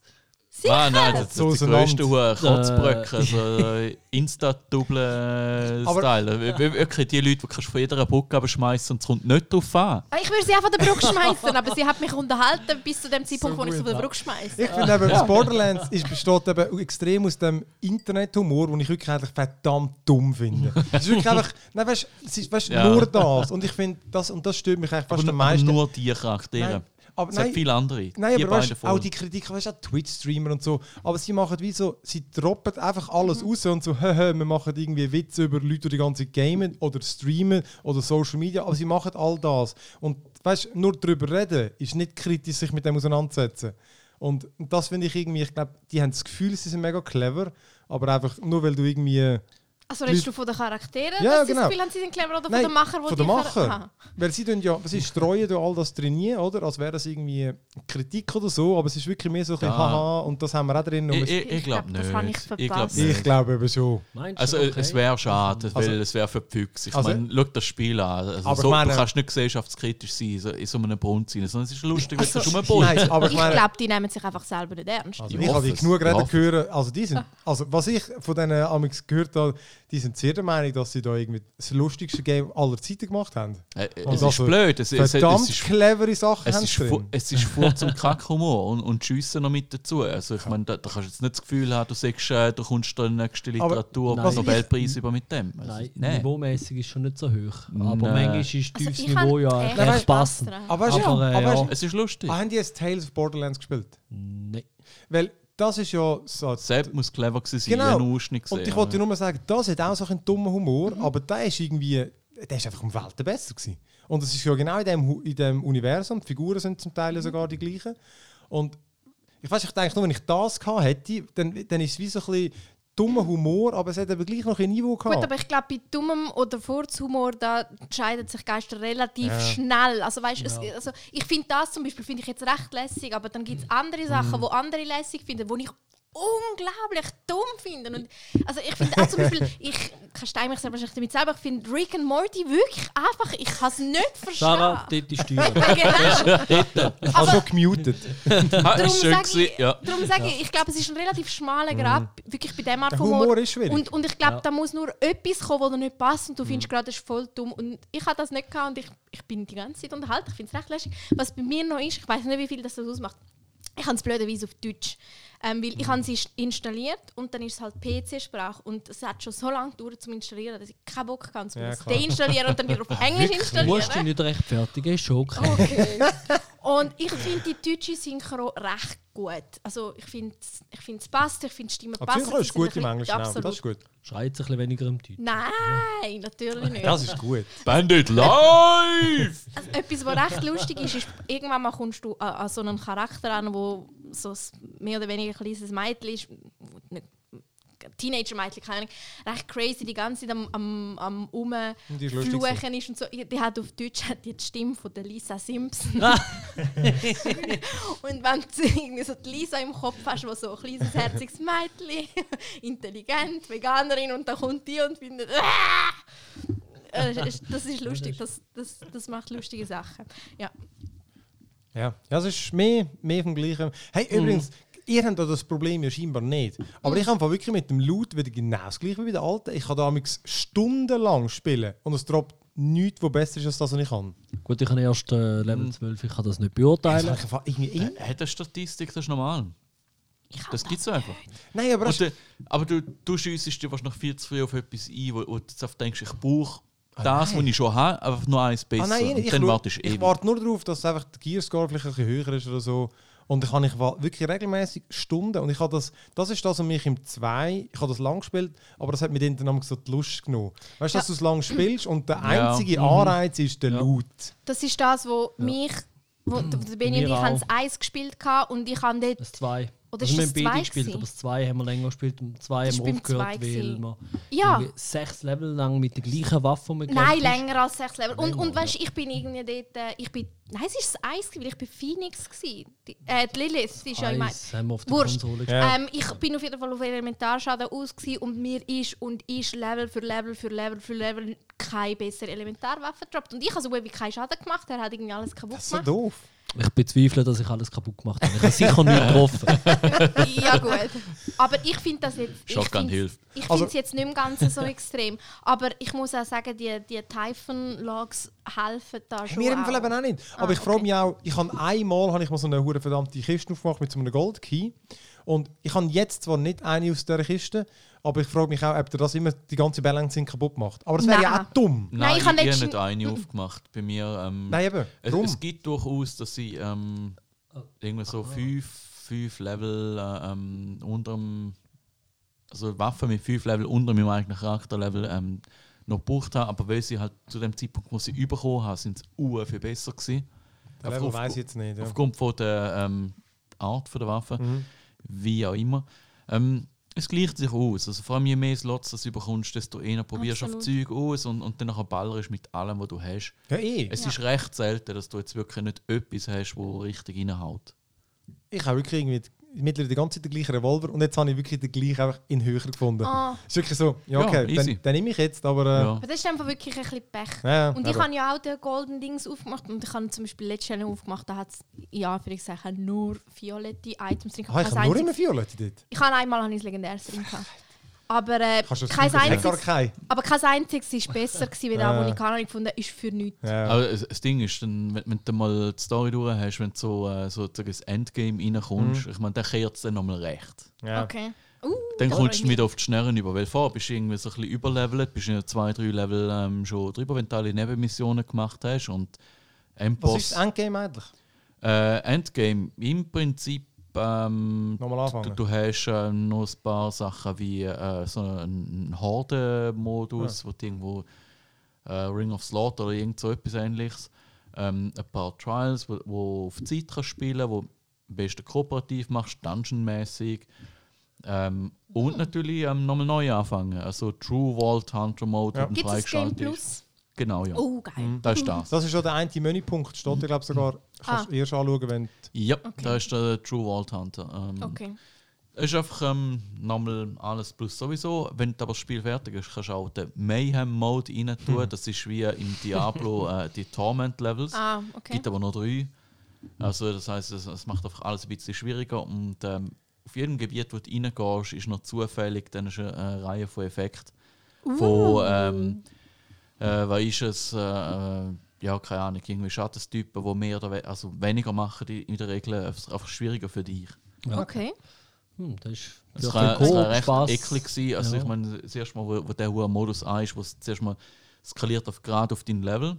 Sicher.
Ah, nein, das, das
So
ist
auseinander.
grösste Hure Kotzbröcke, so äh, Insta-Double-Style. Wirklich die Leute, die kannst du von jeder Brücke abschmeißen und es kommt nicht drauf an.
Ah, Ich würde sie einfach von der Brücke schmeißen, aber sie hat mich unterhalten bis zu dem Zeitpunkt, wo ich sie von der Brücke schmeiße.
Ich finde eben, das Borderlands ist, besteht eben extrem aus dem Internethumor, den ich wirklich eigentlich verdammt dumm finde. Es ist wirklich einfach, nein, weißt, es ist weißt,
Ja.
nur das. Und ich finde, das, und das stört mich eigentlich fast
Aber,
am
aber
meisten.
nur die Charaktere.
Nein, aber
es hat
nein,
viele andere.
Nein,
die
aber weißt, auch die Kritik, weißt du, auch Twitch-Streamer und so, aber sie machen wie so, sie droppen einfach alles raus und so, haha, wir machen irgendwie Witze über Leute, die die ganze gamen oder streamen oder Social Media, aber sie machen all das. Und weißt du, nur darüber reden ist nicht kritisch, sich mit dem auseinandersetzen. Und das finde ich irgendwie, ich glaube, die haben das Gefühl, sie sind mega clever, aber einfach nur weil du irgendwie.
Also redest du von den Charakteren,
Ja,
dass sie
genau.
das Gefühl haben, sie sind clever, oder von
Nein,
den Macher,
von den Macher. Weil sie tun ja, sie streuen da all das trainieren, oder? Als wäre das irgendwie Kritik oder so, aber es ist wirklich mehr so ein bisschen
Ja.
haha und das haben wir auch drin.
Ich, ich, ich
Ich
glaube
glaub, das habe ich
nicht. Ich glaube
glaube eben schon.
Meinst du,
Also
okay?
es wäre schade, weil
Also-
es wäre für die Füchse. Ich
Also-
meine, schau das Spiel an. Also
Aber
so,
meine-
du kannst nicht gesellschaftskritisch sein so, in so einem Brunnen sein, sondern es ist lustig, wenn
Also-
du schon einen Brunnen
Nein, aber ich
Ich glaube, die nehmen sich einfach selber nicht ernst.
also
Ich
habe genug reden gehört. Also die sind, also was ich von denen Amix gehört habe, die sind sehr der Meinung, dass sie da irgendwie das lustigste Game aller Zeiten gemacht haben.
Äh,
Und
es
also
ist blöd. Es, es, es,
Verdammt
ist,
clevere Sachen
es,
haben
ist,
drin.
es ist vor zum Kackhumor und, und Schiessen noch mit dazu. Also ich meine, da, da kannst du jetzt nicht das Gefühl haben, du sagst, äh, du kommst da in den nächsten
Aber-
Literatur
Nein.
Nobelpreis über mit dem. Also,
Nein,
nein.
niveaumäßig ist schon nicht so hoch. Aber
Nein.
manchmal ist
Also
tiefes
ich
Niveau ja
echt
Nein,
passend.
Aber
Aber, äh,
aber
ja.
du,
Es ist lustig.
haben die jetzt Tales of Borderlands gespielt?
Nein.
Weil das ist ja so...
Sepp muss clever gewesen sein,
Genau.
einen Ausschnitt gesehen.
Und ich wollte dir nur sagen, das hat auch so einen dummen Humor,
Mhm.
aber der ist irgendwie, der ist einfach um Welten besser gewesen. Und es ist ja genau in dem, in dem Universum, die Figuren sind zum Teil
Mhm.
sogar die gleichen. Und ich weiß, ich denke nur, wenn ich das gehabt hätte, dann, dann ist es wie so ein bisschen dummer Humor, aber es hat aber gleich noch ein Niveau gehabt.
Gut, aber ich glaube, bei dummem oder Furzhumor, da entscheiden sich Geister relativ
Ja.
schnell. Also, weißt, es, also, ich finde das zum Beispiel finde ich jetzt recht lässig, aber dann gibt es andere Sachen,
Mhm.
wo andere lässig finden, wo ich unglaublich dumm finde. Und, also ich finde auch zum Beispiel, ich kann stein mich selber nicht damit selber, ich finde Rick and Morty wirklich einfach, ich kann es nicht verstehen.
Sarah, dort die Steuer.
genau.
Also schon gemutet.
Darum
ist
sage ich,
ja.
darum sage ich, ich glaube, es ist ein relativ schmaler Grad, wirklich bei dem Art von
Humor
Humor.
ist schwierig.
Und, und ich glaube,
Ja.
da muss nur etwas kommen, das dir nicht passt und du findest
Mhm.
gerade, das ist voll dumm. Und ich habe das nicht gehabt und ich, ich bin die ganze Zeit unterhalten. Ich finde es recht lässig. Was bei mir noch ist, ich weiß nicht, wie viel das das ausmacht. Ich habe es blöderweise auf Deutsch. Ähm, weil ich habe sie installiert und dann ist es halt PC-Sprache. Und es hat schon so lange gedauert zum Installieren, dass ich keinen Bock hatte, es
Ja, klar.
deinstallieren und dann wieder auf Englisch
Du
installieren.
musst dich nicht rechtfertigen, ist schon okay.
Okay. Und ich finde die deutsche Synchro recht gut. Also ich finde, ich find, es passt, ich finde die Stimme passt.
Synchro ist gut im
ein
Englischen
bisschen-
auch. Das ist gut.
Schreit ein bisschen weniger im Deutsch.
Nein, natürlich nicht.
Das ist gut.
Bandit live!
Also, etwas, was recht lustig ist, ist, irgendwann mal kommst du an, an so einen Charakter an, wo so ein mehr oder weniger kleines Mädchen ist, nicht- Teenager-Mädchen, keine Ahnung, recht crazy, die ganze Zeit am, am, am
die
Rumfluchen ist und so. Die hat auf Deutsch hat die, die Stimme von der Lisa Simpson.
Ah.
und wenn du irgendwie so die Lisa im Kopf hast, wo so ein kleines, herziges Mädchen, intelligent, Veganerin und dann kommt die und findet «Ah!» Äh, das ist- lustig, das, das, das macht lustige Sachen. Ja.
Ja, ja es ist mehr, mehr vom Gleichen. Hey, übrigens, ihr habt da das Problem ja scheinbar nicht. Aber ich habe wirklich mit dem Loot wieder genau das gleiche wie bei den Alten. Ich kann damals stundenlang spielen und es droppt nichts, was besser ist als das, was ich kann.
Gut, ich habe erst äh, Level 12, ich kann das nicht
Das
beurteilen.
ist einfach irgendwie in.
Hat eine Statistik, das ist normal.
Ich
Das gibt es einfach.
Nein, aber das
Und, äh, aber du, du schiessest dir wahrscheinlich noch viel zu früh auf etwas ein, wo, wo du jetzt denkst, ich brauche das, was ich schon habe, einfach nur eins besser.
Ah, nein, ich, schau-
wartest du
ich warte nur darauf, dass einfach der Gearscore vielleicht ein bisschen höher ist oder so. Und ich habe wirklich regelmäßig Stunden. Und ich habe das, das ist das, was mich im 2, ich habe das lang gespielt, aber das hat mir dann so die Lust genommen. Weißt du, dass du es lang spielst und der
Ja.
einzige Anreiz ist der
Ja.
Loot.
Das ist das, wo mich, wo der Benny und
Mir
ich das
auch.
Eis gespielt gehabt und ich habe dort
Das 2.
Oder
also
ist
wir haben beide
zwei
gespielt,
gewesen?
aber das 2 haben wir länger gespielt und das 2
Das
haben wir aufgehört,
zwei
weil wir
Ja.
sechs Level lang mit der gleichen Waffe
Nein,
umgekämpft ist.
länger als sechs Level. Und, und weißt, ich bin irgendwie dort, äh, ich bin, nein, es ist das Eis, gewesen, weil ich bin Phoenix gsi. Die, äh, die Lilith, die ist ja immer.
Eins haben wir auf der
Wurscht.
Ja.
Ähm, ich bin auf jeden Fall auf Elementarschaden aus gsi und mir ist und ist Level für Level für Level für Level keine bessere Elementarwaffe gedroppt. Und ich habe so gut wie keinen Schaden gemacht, er hat irgendwie alles kaputt
Das ist so
gemacht.
doof.
Ich bezweifle, dass ich alles kaputt gemacht habe. Ich habe sicher nicht getroffen.
ja gut. Aber ich finde das jetzt... ich
Shotgun hilft.
Ich
Also-
finde es jetzt nicht im Ganzen so extrem. Aber ich muss auch sagen, die, die Typhon-Logs helfen da schon
Mir im. Fall eben auch nicht. Aber
Ah,
ich frage
okay.
mich auch, ich habe einmal habe ich mal so eine hure verdammte Kiste aufgemacht mit so einem Goldkey. Und ich habe jetzt zwar nicht eine aus dieser Kiste, aber ich frage mich auch, ob der das immer die ganze Balancing kaputt macht. Aber das wäre ja
Nein.
auch dumm.
Nein,
Nein,
ich
ich,
habe
habe
letztens-
nicht eine aufgemacht. Bei mir. Ähm,
Nein, eben.
es, es gibt durchaus, dass sie ähm, irgendwie so fünf, fünf Level äh, ähm, unter dem. Also Waffen mit fünf Level unter meinem eigenen Charakterlevel ähm, noch gebraucht haben. Aber weil sie halt zu dem Zeitpunkt, wo sie bekommen haben, sind sie uh, viel besser gewesen.
Der Level weiß ich jetzt nicht. Ja.
Aufgrund von der ähm, Art von der Waffe,
Mhm.
wie auch immer. Ähm, es gleicht sich aus. Also vor allem je mehr Slots du bekommst, desto eher probierst du auf. Zeug aus und, und dann nachher ballerst mit allem, was du hast.
Ja, eh.
Es
Ja.
ist recht selten, dass du jetzt wirklich nicht etwas hast, wo richtig reinhaut.
Ich habe wirklich irgendwie mittlerweile die ganze Zeit den gleichen Revolver und jetzt habe ich wirklich den gleichen einfach in höher gefunden.
Ah,
ist wirklich so, ja
Ja,
okay,
easy.
dann, dann nehme ich jetzt, aber... Äh,
Ja.
aber das ist einfach wirklich ein bisschen Pech.
ja,
Und ich habe ja auch den Golden Dings aufgemacht und ich habe zum Beispiel letztes Jahr aufgemacht, da hat es ja für ich sagen nur violette Items drin.
Ah, ich
Kein
habe nur immer Violette dort.
Ich habe einmal habe ich das legendäres drin gehabt. Aber, äh, kein einziges,
kein.
aber kein einziges ist besser gewesen, wie das, was ich keine gefunden habe, ist für nichts.
Ja.
Aber das, das Ding ist, dann, wenn, wenn du mal die Story durch hast, wenn du so, äh, so ins Endgame reinkommst, ich meine, dann kehrt es dann nochmal recht.
Ja.
Okay. Uh,
Dann
da
kommst du wieder auf die Schnellen über. Weil vorher bist du irgendwie so ein bisschen überlevelt, bist du zwei, drei Level ähm, schon drüber, wenn du alle Nebenmissionen gemacht hast. Und
Was
Endboss.
ist das Endgame eigentlich?
Äh, Endgame, im Prinzip, ähm,
Nochmal
du,
anfangen.
du hast äh, noch ein paar Sachen wie äh, so einen Horde-Modus, wo du irgendwo äh, Ring of Slaughter oder irgend so etwas ähnliches. Ähm, ein paar Trials, wo, wo auf Zeit kannst spielen wo am besten kooperativ machst, dungeonmäßig. Ähm, und natürlich ähm, nochmal neu anfangen. Also True Vault Hunter Mode,
Ja.
Game
freigeschaltet? Genau, ja.
Oh, geil.
Das ist das.
Das ist schon der eine Menüpunkt. Steht dir, glaube ich, sogar. Kannst du erst anschauen, wenn.
Ja,
Okay.
da ist der True Vault Hunter. Ähm,
Okay.
Es ist einfach ähm, nochmal alles plus sowieso. Wenn aber das Spiel fertig ist, kannst du auch den Mayhem-Mode rein tun. Das ist wie im Diablo äh, die Torment-Levels.
Ah, okay.
gibt aber nur drei. Also das heißt, es, es macht einfach alles ein bisschen schwieriger und ähm, auf jedem Gebiet, wo du reingehst, ist noch zufällig dann ist eine, Reihe von Effekten. Von, ähm, äh, was ist es, äh, äh, ja keine Ahnung, irgendwie Schattenstypen, die mehr oder we also weniger machen die in der Regel, einfach einfach schwieriger für dich.
Ja.
Okay.
Hm, das ist
Es kann,
ein
es kann recht
Spaß.
eklig sein. Also
Ja.
ich meine, das erste Mal, wo, wo der hohe Modus an ist, wo es zuerst mal skaliert auf gerade auf dein Level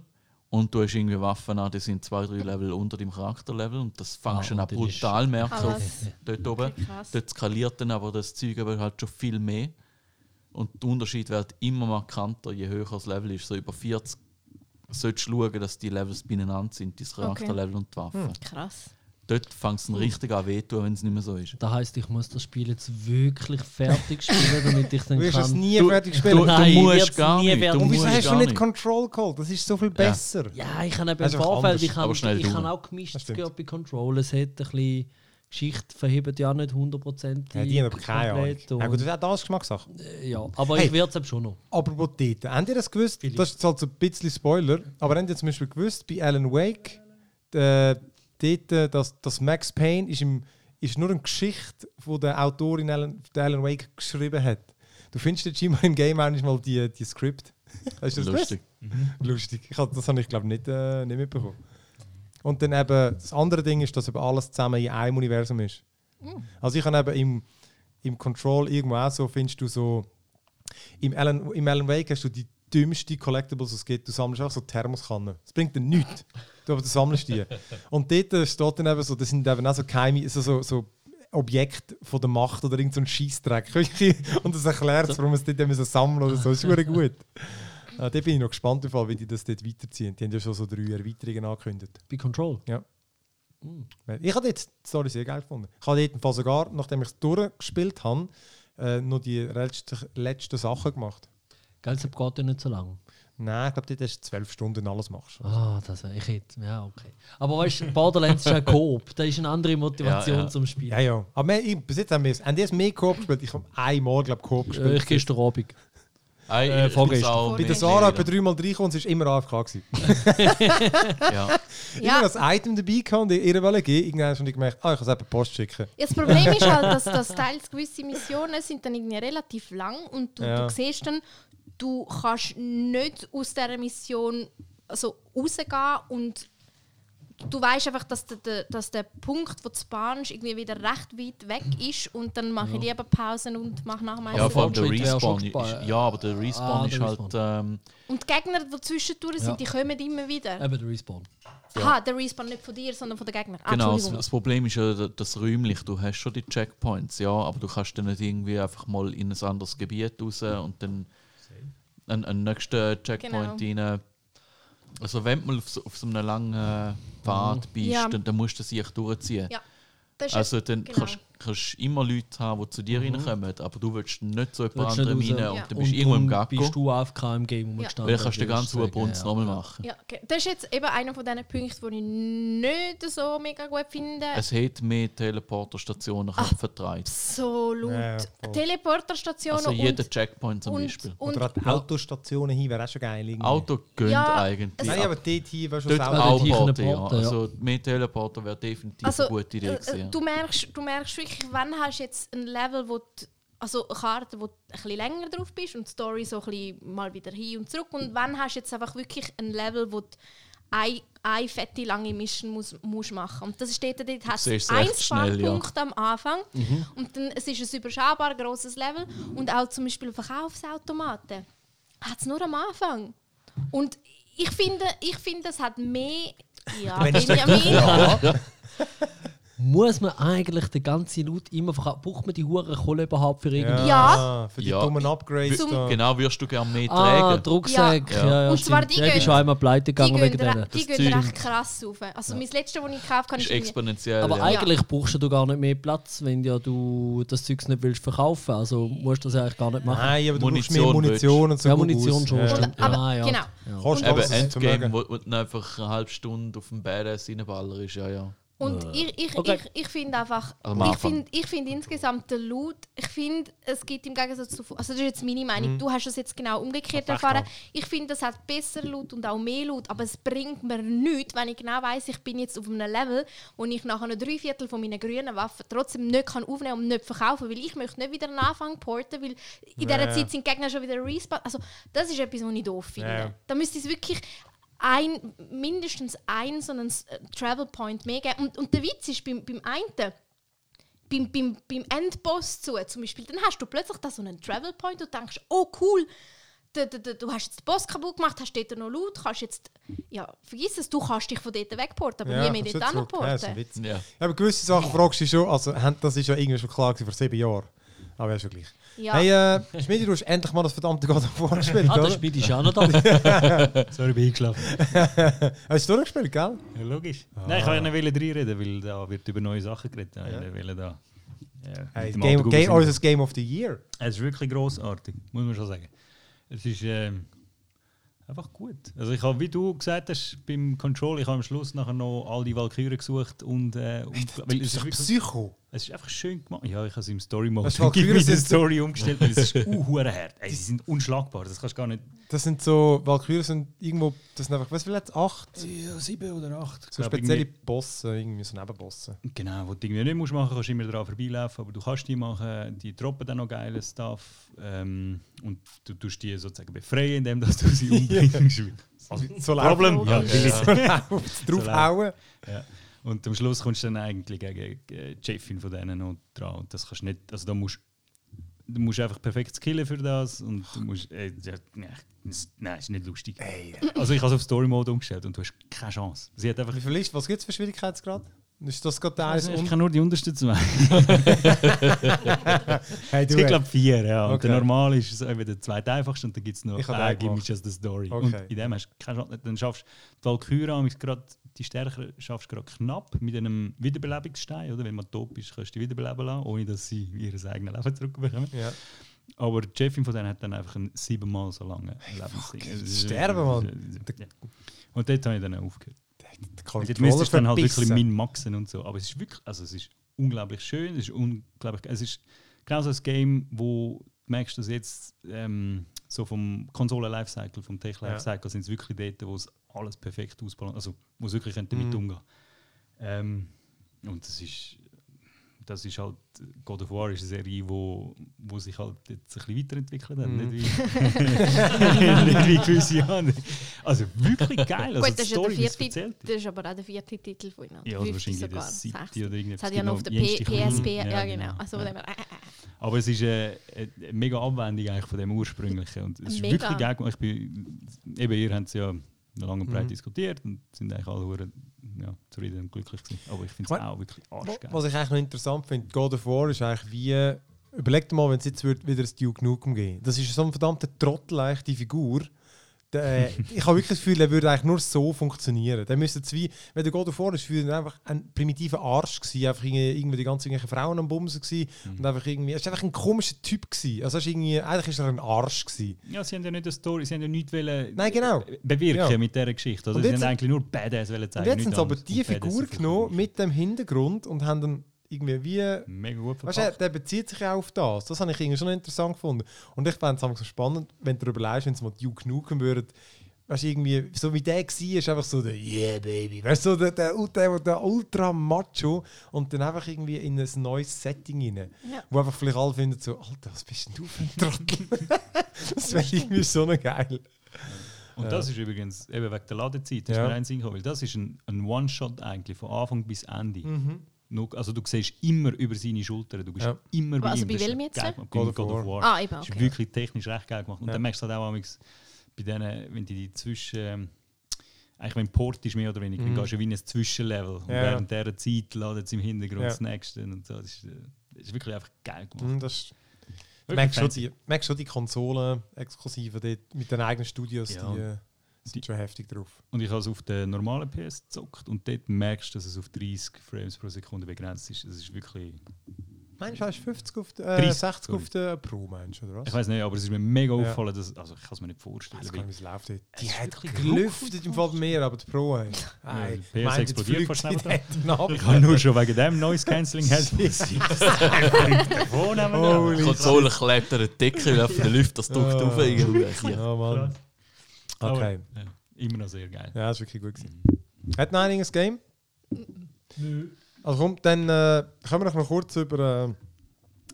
und du hast irgendwie Waffen an, die sind zwei, drei Level unter deinem Charakterlevel und das fängst du
Ah, ist-
brutal merken auf dort oben.
Okay, krass.
Dort skaliert dann aber das Zeug aber halt schon viel mehr. Und der Unterschied wird immer markanter, je höher das Level ist. So über 40 solltest du schauen, dass die Levels beieinander sind, dein Charakterlevel und die Waffen.
Krass.
Dort fängt es dann richtig an wehtun, wenn es nicht mehr so ist.
Das heisst, ich muss das Spiel jetzt wirklich fertig spielen, damit ich
Du
dann
wirst es
kann.
nie
Du-
fertig
Du,
spielen.
du
Nein,
musst
wird's
gar
nie
nicht.
werden.
Du
Und wieso
musst
hast du nicht. Control geholt? Das ist so viel besser.
Ja, ich habe eben im Vorfeld, ich habe, auch gemischt gehört bei Control. Es hat ein bisschen Geschichte verhebt ja nicht 100%
Ja, die haben aber keine Ahnung.
komplett
Ja, gut, das ist auch das Geschmackssache.
Äh, Ja, aber
Hey.
ich werde es eben schon noch.
Aber wo dort? Habt ihr das gewusst? Das ist jetzt halt so ein bisschen Spoiler. Aber habt ihr zum Beispiel gewusst, bei Alan Wake, äh, dort, dass, dass Max Payne ist, im, ist nur eine Geschichte, die der Autorin Alan, der Alan Wake geschrieben hat. Du findest dort scheinbar im Game manchmal die, die Skript. Hast du das gewusst?
Lustig.
Lustig. Ich das habe ich glaube nicht, äh, nicht mitbekommen. Und dann eben, das andere Ding ist, dass eben alles zusammen in einem Universum ist. Also ich habe eben im, im Control irgendwo auch so, findest du so, im Alan, im Alan Wake hast du die dümmste Collectibles, die es gibt. Du sammelst auch so Thermoskannen. Das bringt dir nichts. Du, aber du sammelst die. Und dort steht dann eben so, das sind eben auch so geheime, so, so, so Objekte von der Macht oder irgendein so Scheissdreck. Und das erklärt warum es dort sammeln oder so. Das ist gut. Äh, da bin ich noch gespannt, auf, wie die das dort weiterziehen. Die haben ja schon so drei Erweiterungen angekündigt.
Bei Control.
Ich habe jetzt die Story sehr geil gefunden. Ich habe Fall sogar, nachdem ich es durchgespielt habe, äh, noch die letzten, letzten Sachen gemacht.
Gell, es geht ja nicht so lang.
Nein, ich glaube, dort hast du zwölf Stunden alles machst.
Ah, das ich hätte. Ja, okay. Aber weißt du, Borderlands ist ja Coop. Da ist eine andere Motivation
Ja, ja.
zum Spielen.
Ja, ja. Aber wir, ich, bis jetzt haben wir es. Haben die es mehr Coop gespielt? Ich habe einmal, glaube ich, Coop
Äh,
gespielt.
ich gestern Abend.
Äh,
Äh,
ich
vorgestern.
Bei der Sarah etwa dreimal reingekommen und sie war immer AFK. Gewesen.
Ja.
Immer
Ja,
das Item dabei gehabt und ihr wollen gehen. Irgendwann habe ich gemerkt, ah, ich kann es eben Post schicken.
Ja, das Problem ist halt, dass, dass teils gewisse Missionen sind dann irgendwie relativ lang und du,
Ja.
du siehst dann, du kannst nicht aus dieser Mission also rausgehen und du weißt einfach, dass der, der, dass der Punkt, wo du spawnst, irgendwie wieder recht weit weg ist und dann mache ich lieber Pausen und mache nachher mal
Ja, vor allem der Respawn. Ist, ja, aber der Respawn
Ah,
ist
der
halt.
Respawn.
Ähm,
Und die Gegner, die zwischendurch sind,
Ja.
die kommen immer wieder.
Eben der Respawn.
Aha, der Respawn nicht von dir, sondern von den Gegnern. Ah,
genau, das, das Problem ist ja da- das räumlich. Du hast schon die Checkpoints, ja, aber du kannst dann nicht irgendwie einfach mal in ein anderes Gebiet raus und dann einen, einen nächsten Checkpoint rein. Also wenn du mal auf so, auf so einem langen Pfad bist,
Ja.
dann, dann musst du sich durchziehen.
Ja, das ist
Also dann
genau.
kannst kannst immer Leute haben, die zu dir reinkommen, aber du willst nicht so jemand
Willst
anderem
nicht
rein
raus.
und
Ja.
dann bist du irgendwo im Gacko.
bist du AFK im Game rumgestanden.
Weil dann kannst du den ganzen Brunz
ja.
nochmal machen.
Ja, okay. Das ist jetzt eben einer von diesen Punkten, die ich nicht so mega gut finde.
Es hat mehr Teleporterstationen vertreibt.
Absolut.
Ja.
Teleporterstationen
Also jeder
und,
Checkpoint zum
und,
Beispiel.
und
Oder an Autostationen hin wäre auch schon geil. irgendwie.
Auto gönnt
Ja,
eigentlich.
Nein, aber dort hin wäre schon sauber.
auch
Porte, ja.
Ja.
Also mehr Teleporter wäre definitiv
also,
eine gute Idee
äh,
gewesen.
äh,
ja.
du, merkst, du merkst wirklich, wann hast du jetzt ein Level, wo du, also eine Karte, wo du ein bisschen länger drauf bist und die Story so ein bisschen mal wieder hin und zurück und wann hast du jetzt einfach wirklich ein Level, wo du eine, eine fette lange Mission muss, musst machen und das ist dort, dort hast du einen
recht schnell, ja.
Am Anfang und dann es ist ein überschaubar grosses Level und auch zum Beispiel Verkaufsautomaten hat es nur am Anfang und ich finde, ich finde, es hat mehr ja,
Wenn ich
Benjamin,
ja.
Muss man eigentlich den ganzen Loot immer verkaufen? Braucht man die hure Kohle überhaupt für irgendwie?
Ja.
Für die
Ja.
dummen Upgrades.
Zum-
da.
Genau, würdest du gerne mehr
Ah,
tragen.
Drucksack.
Ja.
Ja. Ja,
Und zwar die
Der ist
gehen-
schon einmal pleite
die
gegangen
gehen,
wegen denen.
die gehen
Zeug-
recht krass rauf. Also mein letztes, das ich gekauft habe,
ist
ist
exponentiell.
Aber
ja.
eigentlich brauchst du gar nicht mehr Platz, wenn ja du das Zeug nicht willst verkaufen. Also musst du das eigentlich gar nicht machen.
Nein, aber du brauchst
Munition
mehr Munition und so.
Ja, Munition schon,
Ja.
stimmt.
aber,
Ah, ja.
genau.
Ja.
Kostet
Eben Endgame, wo, wo du dann einfach eine halbe Stunde auf dem Badass reinballer ist, ja, ja.
Und
Äh,
ich, ich,
okay.
ich, ich finde einfach, ich finde ich find insgesamt den Loot, ich finde, es gibt im Gegensatz zu, also das ist jetzt meine Meinung, du hast es jetzt genau umgekehrt erfahren. Ich finde, es hat besser Loot und auch mehr Loot, aber es bringt mir nichts, wenn ich genau weiß, ich bin jetzt auf einem Level, wo ich nach einem Dreiviertel von meinen grünen Waffen trotzdem nicht kann aufnehmen und nicht verkaufen, weil ich möchte nicht wieder einen Anfang porten, weil in dieser
ja.
Zeit sind die Gegner schon wieder respawn. Also das ist etwas, was ich doof finde.
Ja.
Da müsste es wirklich ein, mindestens einen so einen äh, Travel Point mehr geben. Und, und der Witz ist beim, beim einen, beim, beim, beim Endboss zu, zum Beispiel, dann hast du plötzlich da so einen Travel Point und denkst, oh cool, du, du, du, du hast jetzt den Boss kaputt gemacht, hast dort noch Loot, kannst jetzt, ja, vergiss es, du kannst dich von dort wegporten, aber nie mehr dort
zurück. Ja, das ist ein
anporten.
Witz.
Ja.
Ja, aber gewisse Sachen fragst du schon, also das ist ja irgendwie schon klar gewesen vor sieben Jahren. Aber ja, schon gleich.
Ja.
Hey, äh, Schmidi, du hast endlich mal das verdammte God of War gespielt,
Ah, das? Spiel ist auch noch.
Sorry, bin eingeschlafen.
Hast du durchgespielt, gell?
Ja, logisch. Nein, ich wollte ja nicht reinreden, weil da wird über neue Sachen geredet. Ja. Wollte da. Ja,
Hey, Game, Game, unser Game of the Year.
Es ist wirklich grossartig, muss man schon sagen. Es ist ähm, einfach gut. Also ich habe, wie du gesagt hast, beim Control, ich habe am Schluss nachher noch all die Valkyren gesucht und, äh, und weil es
ist
ist,
doch
wirklich,
Psycho.
Es ist einfach schön gemacht. Ja, ich habe es im Story Mode
Das
Gib
Valkyren
mir die
sind-
Story umgestellt, weil es ist uh, hart. Ey, sie sind unschlagbar, das kannst du gar nicht.
Das sind so, Valkyrie sind irgendwo, das sind einfach, was will jetzt? Acht?
Ja, sieben oder acht.
So spezielle Bosse, irgendwie so Nebenbosse.
Genau, wo du irgendwie nicht musst machen, kannst du immer daran vorbeilaufen, aber du kannst die machen, die droppen dann noch geile Stuff ähm, und du tust die sozusagen befreien, indem dass du sie umbringst. Also,
So
Problem? Ja,
so laufen, draufhauen.
ja. Und am Schluss kommst du dann eigentlich gegen äh, die Chefin von denen noch dran und das kannst du nicht, also da musst du musst einfach perfekt skillen für das und du musst, äh, ja, nein, es- ist nicht lustig. Also ich habe es auf Story Mode umgestellt und du hast keine Chance. Sie hat einfach
Wie viel ist, was gibt es für Schwierigkeitsgrad? Ist das gerade
also
eins?
ich kann nur die untersten zwei.
Hey,
Es gibt glaube vier, ja. Und
Okay.
der normale ist so eben der zweite einfachste und dann gibt es noch
Ich hab
äh, me
gemacht.
just the story.
Okay.
Und in dem hast du keine Chance. Dann schaffst du die Valkyrie gerade die stärkere schaffst du gerade knapp mit einem Wiederbelebungsstein, oder? Wenn man tot ist, kannst du die wiederbeleben lassen, ohne dass sie ihr eigenes Leben zurückbekommen.
Ja.
Aber die Chefin von denen hat dann einfach einen siebenmal so langen ist-
sterben, Mann.
Ja. Und dort habe ich dann aufgehört. Und jetzt müsste ich dann halt wirklich min maxen und so. Aber es ist wirklich, also es ist unglaublich schön, es ist unglaublich, es ist genau so ein Game, wo du merkst, dass jetzt ähm, so vom Konsolen-Lifecycle, vom Tech-Lifecycle sind es wirklich dort, wo es alles perfekt ausbalanciert, also wo es wirklich damit
Mhm.
umgehen. Ähm, und das ist, das ist halt, God of War ist eine Serie, wo, wo sich halt jetzt ein bisschen weiterentwickelt hat,
Mhm.
nicht, wie, nicht wie gewisse andere. Also wirklich geil, also
Gut,
die
das ist ja
Story,
der
wie es
vierte, das ist aber auch der vierte Titel von ihnen.
ja, also wahrscheinlich
sogar,
der siebte
sechste.
oder irgendetwas.
Das hat ja noch auf der PSP, ja,
genau.
genau. Also,
Ja.
äh, äh, äh.
Aber es ist eine, eine mega Abwendung eigentlich von dem ursprünglichen. Und es ist
Mega.
wirklich geil gemacht. Ich bin, eben, ihr habt es ja lange und breit
Mhm.
diskutiert und sind eigentlich alle hure, ja, zufrieden und glücklich gewesen. Aber ich finde es auch wirklich arschgeil.
Was ich eigentlich noch interessant finde, God of War ist eigentlich wie. Überleg dir mal, wenn es jetzt wieder ein Duke Nukem geben Das ist so ein verdammter Trottel, die Figur. Der, äh, ich habe wirklich das Gefühl, er würde eigentlich nur so funktionieren. Der müsste wie, wenn der God of War ist, würde er einfach ein primitiver Arsch gewesen, einfach irgendwie, irgendwie die ganzen irgendwelche Frauen am Bumsen gewesen
Mhm.
und einfach irgendwie, er ist einfach ein komischer Typ gewesen. Also ist irgendwie, eigentlich ist er ein Arsch gewesen.
Ja, sie haben ja nicht eine Story, sie haben ja nichts wollen
Nein, genau.
bewirken
Ja.
mit dieser Geschichte. Also sie haben eigentlich nur Badass wollen zeigen.
Und jetzt haben sie aber die Figur genommen mit dem Hintergrund und haben dann irgendwie wie
Mega gut
Weißt
verpackt.
du, der bezieht sich ja auf das. Das habe ich irgendwie schon interessant gefunden. Und ich fände es so spannend, wenn du darüber leist, wenn es mal Duke Nukem würde. Weißt du, irgendwie, so wie der war, ist einfach so der Yeah, Baby. Weißt du, so der, der, der, der ultra Macho und dann einfach irgendwie in ein neues Setting rein.
Ja.
Wo einfach vielleicht alle finden, so, Alter, was bist denn du für ein Trottel? das wäre irgendwie so geil.
Und
Ja.
das ist übrigens eben wegen der Ladezeit, das
Ja.
ist mir ein Sinn gekommen, weil das ist ein, ein One-Shot eigentlich, von Anfang bis Ende.
Mhm.
Nur- Also du siehst immer über seine Schulter, du bist
Ja.
immer bei
Also
ihm.
bei
Das ist
welchem jetzt?
God
Bei
of
God of
War.
Ah, eben,
Das ist
okay.
wirklich technisch recht geil gemacht. Und
Ja.
dann merkst du halt auch amigs bei denen, wenn die, die zwischen... ähm, eigentlich wenn Port ist mehr oder weniger,
Mhm.
dann gehst du wie in ein Zwischenlevel. Und
Ja.
während dieser Zeit ladet es im Hintergrund
Ja.
das nächste und so. Das ist, äh, das ist wirklich einfach geil gemacht.
Mhm, das du merkst schon,
fancy.
die, merkst schon die Konsolen exklusive dort mit den eigenen Studios,
Ja.
die äh, sind
Die-
schon heftig drauf.
Und ich habe es auf der normalen PS gezockt und dort merkst du, dass es auf 30 Frames pro Sekunde begrenzt ist. Das ist wirklich
Meinst du, hast 50 auf die, äh,
30,
60
sorry.
auf den Pro, meinst du, oder was?
Ich weiß nicht, aber es ist mir mega
Ja.
aufgefallen, dass, also ich kann es mir nicht vorstellen.
Ich weiß
wie-
gar nicht, wie es läuft. dort. Die hat gelüftet im Fall mir, aber die Pro, ey.
Ja,
Ey,
die PS explodiert fast. Ich habe nur schon wegen dem Noise Cancelling Headphones.
Konsole der Decke, weil auf der Lüfter das
Ja.
auf. irgendwie.
Ja, Mann. Okay.
Immer noch sehr geil.
Ja, das war wirklich gut. Gewesen. Hat noch einiges Game? Also komm, dann äh, können wir noch mal kurz über, äh,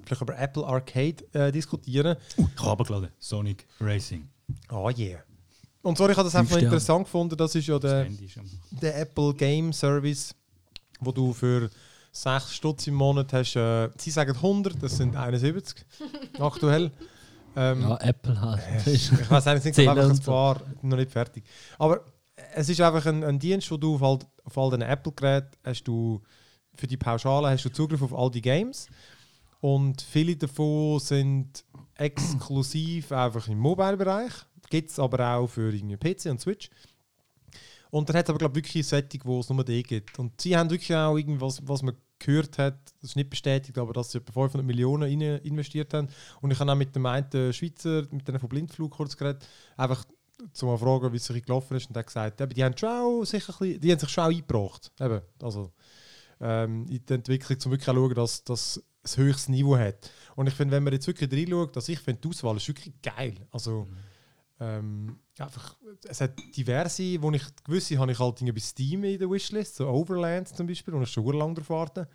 vielleicht über Apple Arcade äh, diskutieren.
Ich habe abgeladen. Sonic Racing.
Oh yeah. Und sorry, ich habe das einfach noch
Sterne.
interessant gefunden. Das ist ja der, der Apple Game Service, wo du für 6 Stutz im Monat hast. Äh, sie sagen 100, das sind 71 aktuell. Ähm,
Ja, Apple halt.
ich weiß nicht, es sind
Zählen
einfach ein paar noch nicht fertig. Aber es ist einfach ein, ein Dienst, wo du auf all, auf all den Apple-Geräten hast du für die Pauschale hast du Zugriff auf all die Games. Und viele davon sind exklusiv einfach im Mobile-Bereich. Gibt es aber auch für irgendwie PC und Switch. Und dann hat es aber, glaube ich, wirklich eine Setting, wo es nur die gibt. Und sie haben wirklich auch irgendwas, was man gehört hat, das ist nicht bestätigt, aber dass sie etwa 500 Millionen rein investiert haben. Und ich habe auch mit dem einen Schweizer, mit denen von Blindflug kurz geredet, einfach zu mal fragen, wie es sich gelaufen ist. Und er hat gesagt, eben, die haben schon sicher ein bisschen, die haben sich schon eingebracht. Eben, also, ähm, in die Entwicklung, um wirklich zu schauen, dass das ein höchstes Niveau hat. Und ich finde, wenn man jetzt wirklich reinschaut, dass ich finde, die Auswahl ist wirklich geil. Also, ähm, einfach, es hat diverse, wo ich gewisse habe ich halt bei Steam in der Wishlist, so Overland zum Beispiel, und ich schon lange drauf warte.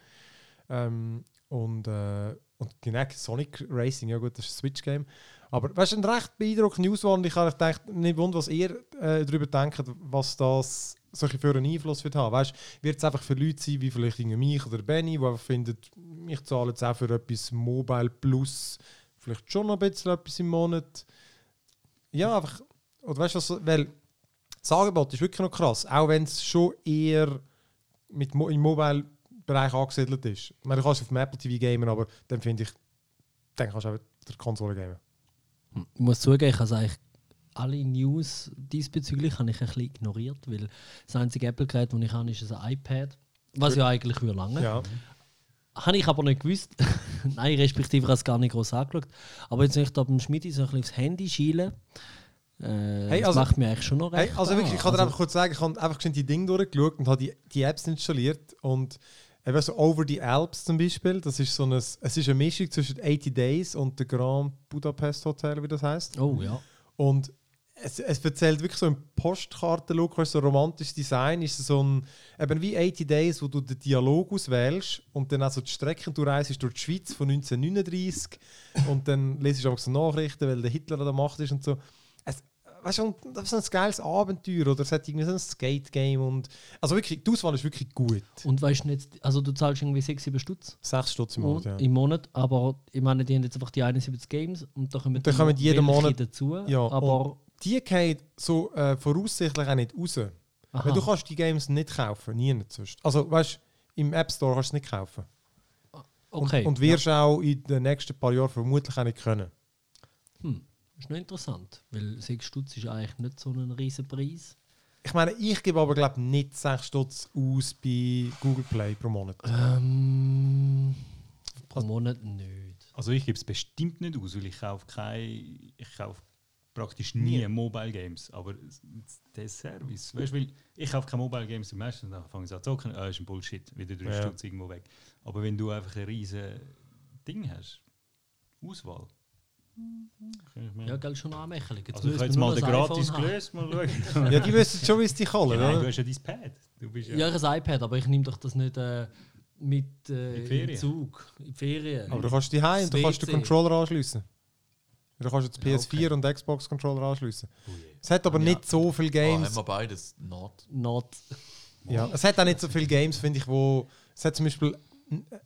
Ähm, und, äh, und genau, Sonic Racing, ja gut, das ist ein Switch-Game. Aber weißt du, eine recht beeindruckende Auswahl und ich habe gedacht, nicht wundern, was ihr äh, darüber denkt, was das solche für einen Einfluss wird haben. Weißt wird es einfach für Leute sein, wie vielleicht mich oder Benny, die einfach finden, ich zahle jetzt auch für etwas Mobile Plus vielleicht schon noch ein bisschen etwas im Monat. Ja, einfach, oder weißt du, was, weil das Angebot ist wirklich noch krass, auch wenn es schon eher mit Mo im Mobile-Bereich angesiedelt ist. Ich meine, du kannst auf dem Apple TV gamen, aber dann finde ich, dann kannst du auch der Konsole gamen.
Ich muss zugeben, ich habe eigentlich alle News diesbezüglich habe ich ein bisschen ignoriert, weil das einzige Apple-Gerät, das ich habe, ist ein iPad. Was ja eigentlich würde lange.
Ja.
Habe ich aber nicht gewusst. Nein, respektive ich habe es gar nicht groß angeschaut. Aber jetzt, wenn ich beim Schmiedi so ein bisschen aufs Handy schiele, äh,
Hey,
das
also-
macht mir eigentlich schon noch
Hey,
recht.
also wirklich, ich kann dir
an.
einfach kurz sagen, ich habe einfach die Dinge durchgeschaut und habe die, die Apps installiert und eben so Over the Alps zum Beispiel, das ist so ein, es ist eine Mischung zwischen 80 Days und der Grand Budapest Hotel, wie das heißt.
Oh ja.
Und es, es erzählt wirklich so im Postkarten-Look, so romantisches Design, ist so ein, eben wie 80 Days, wo du den Dialog auswählst und dann also die Strecken du reist durch die Schweiz von 1939 und dann lesest du auch so Nachrichten, weil der Hitler an der Macht ist und so. Es, weißt du, das ist ein geiles Abenteuer oder es hat irgendwie so ein Skate-Game und also wirklich, die Auswahl ist wirklich gut.
Und weißt du nicht, also du zahlst irgendwie 6, 7 Stutz
Sechs Stutz im Monat, ja.
im Monat, aber ich meine, die haben jetzt einfach die 71 Games und da kommen,
Und dann kommen jeden Monat-
dazu.
Ja,
aber
Die gehen so äh, voraussichtlich auch nicht raus.
aha.
Weil du kannst die Games nicht kaufen, nie nicht sonst. Also weißt im App Store kannst du es nicht kaufen.
okay.
Und, und wirst auch in den nächsten paar Jahren vermutlich auch nicht können.
ja. hm. ist noch interessant, weil 6 Stutz ist eigentlich nicht so ein riesen Preis.
Ich meine, ich gebe aber glaube nicht 6 Stutz aus bei Google Play pro Monat.
Ähm, pro
Also-
Monat nicht.
Also ich gebe es bestimmt nicht aus, weil ich kaufe kein, ich kaufe praktisch nie
Nie.
Mobile Games. Aber der Service, weißt du, weil ich kaufe keine Mobile Games im meisten, dann fange ich an zu zocken, ah, ist ein Bullshit, wieder drei
Ja.
Stutz irgendwo weg. Aber wenn du einfach ein riesen Ding hast, Auswahl. kann ich mir-
Ja, gell, schon anmächelig.
also ich
müssen
habe jetzt
wir
mal den gratis gelöst, mal schauen.
Ja, die wissen schon, wie es dich kann,
Ja, nein, du hast ja dein Pad. Du bist ja,
Ja, ich habe ein iPad, aber ich nehme doch das nicht äh, mit
In
äh, im
Ferien?
Zug. In die Ferien.
Aber du kannst die heim und du kannst den. Controller anschließen. Du kannst jetzt
Ja,
PS4 und Xbox Controller anschließen.
Oh.
Es hat aber
Ja.
nicht so viele
haben
Games.
wir beides. Not.
Not.
ja, es hat auch nicht so viele Games, finde ich, wo es hat zum Beispiel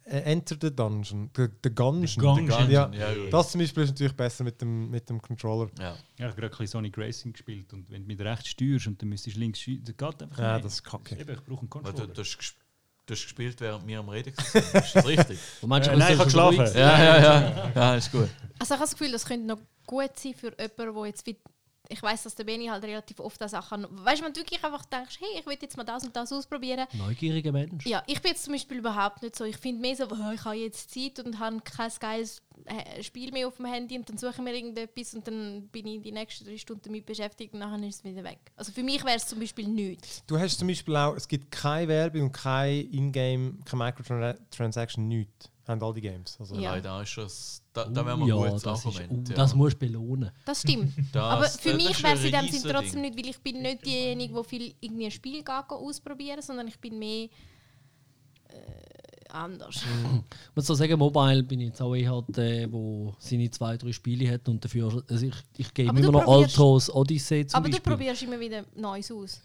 äh, Enter the Dungeon, the, the Gungeon.
The Gungeon.
Gungeon,
Ja,
ja, gut.
Das zum Beispiel ist natürlich besser mit dem, mit dem Controller.
Ja.
Ja, ich habe gerade ein bisschen Sonic Racing gespielt und wenn du mit rechts steuerst und dann müsstest du links schießen, das geht einfach
Ja,
nicht.
das ist kacke.
Eben, ich brauche einen
Du,
Controller.
du, hast ges- du hast gespielt, während wir am Reden waren. Ist das richtig?
Und manchmal
Äh, nein, ich habe geschlafen.
ja, ja, ja. Ja, ist gut.
Also ich habe das Gefühl, das könnte noch gut sein für jemanden, der jetzt wie ich weiß, dass der Benny halt relativ oft an Sachen. Weißt du, wenn du wirklich einfach denkst, hey, ich will jetzt mal das und das ausprobieren.
Neugieriger Mensch.
Ja, ich bin jetzt zum Beispiel überhaupt nicht so. Ich finde mehr so, oh, ich habe jetzt Zeit und habe kein geiles äh, Spiel mehr auf dem Handy und dann suche ich mir irgendetwas und dann bin ich die nächsten drei Stunden damit beschäftigt und dann ist es wieder weg. Also für mich wäre es zum Beispiel nichts.
Du hast zum Beispiel auch, es gibt keine Werbung und kein Ingame, keine Microtransaction, nichts. Haben all die Games. Also,
Ja.
Nein, da ist das. Da, da wäre mal
ja,
ein gutes
das, ist,
Argument.
uh,
ja.
das musst du belohnen.
Das stimmt.
Das-
Aber für
das
mich wäre es in dem Sinn trotzdem
Ding.
nicht, weil ich bin nicht diejenige, die viel irgendwie ein Spiel ausprobieren, sondern ich bin mehr äh, anders.
Ich muss so sagen, Mobile bin ich jetzt auch eher der, der seine zwei, drei Spiele hat und dafür, also ich, ich gebe
Aber
immer
du
noch Altos Odyssey zum
Aber du
Beispiel.
probierst immer wieder Neues aus.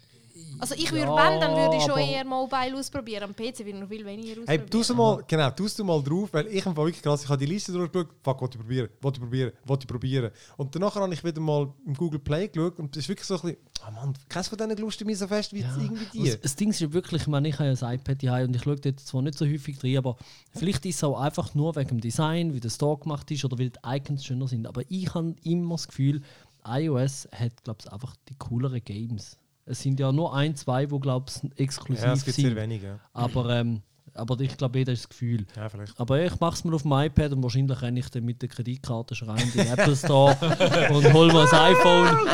Also ich würde,
Ja,
wenn, dann würde ich schon eher Mobile ausprobieren. Am PC würde ich noch viel weniger ausprobieren.
Hey, tust du mal, genau, tust du mal drauf, weil ich habe wirklich krass, ich habe die Liste durchgeschaut, fuck, wollte ich probieren, wollte ich probieren, wollte ich probieren. Und danach habe ich wieder mal im Google Play geschaut und es ist wirklich so ein bisschen, oh Mann, keins von diesen lustet mich so fest wie jetzt irgendwie die.
Das, das Ding ist ja wirklich, ich meine, ich habe ja ein iPad hier und ich schaue dort zwar nicht so häufig drin, aber vielleicht ist es auch einfach nur wegen dem Design, wie der Store gemacht ist oder weil die Icons schöner sind. Aber ich habe immer das Gefühl, iOS hat, glaube ich, einfach die cooleren Games. Es sind ja nur ein, zwei, die, glaube ich, exklusiv
ja, es gibt sehr
sind.
wenige. ja.
Aber, ähm, aber ich glaube, jeder ist das Gefühl.
Ja, vielleicht.
Aber ich mache es mir auf dem iPad und wahrscheinlich renne ich dann mit der Kreditkarte schon rein in den Apple Store und hole mir ein iPhone.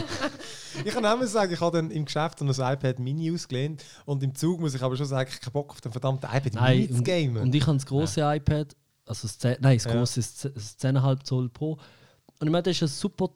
Ich kann auch mal sagen, ich habe dann im Geschäft so ein iPad Mini ausgelehnt und im Zug muss ich aber schon sagen, ich habe Bock auf den verdammten iPad Mini zu gamen.
und ich habe das große iPad, also das, 10, nein, das
Ja.
große, das 10 das 10,5 Zoll Pro. Und ich meine, das ist ein super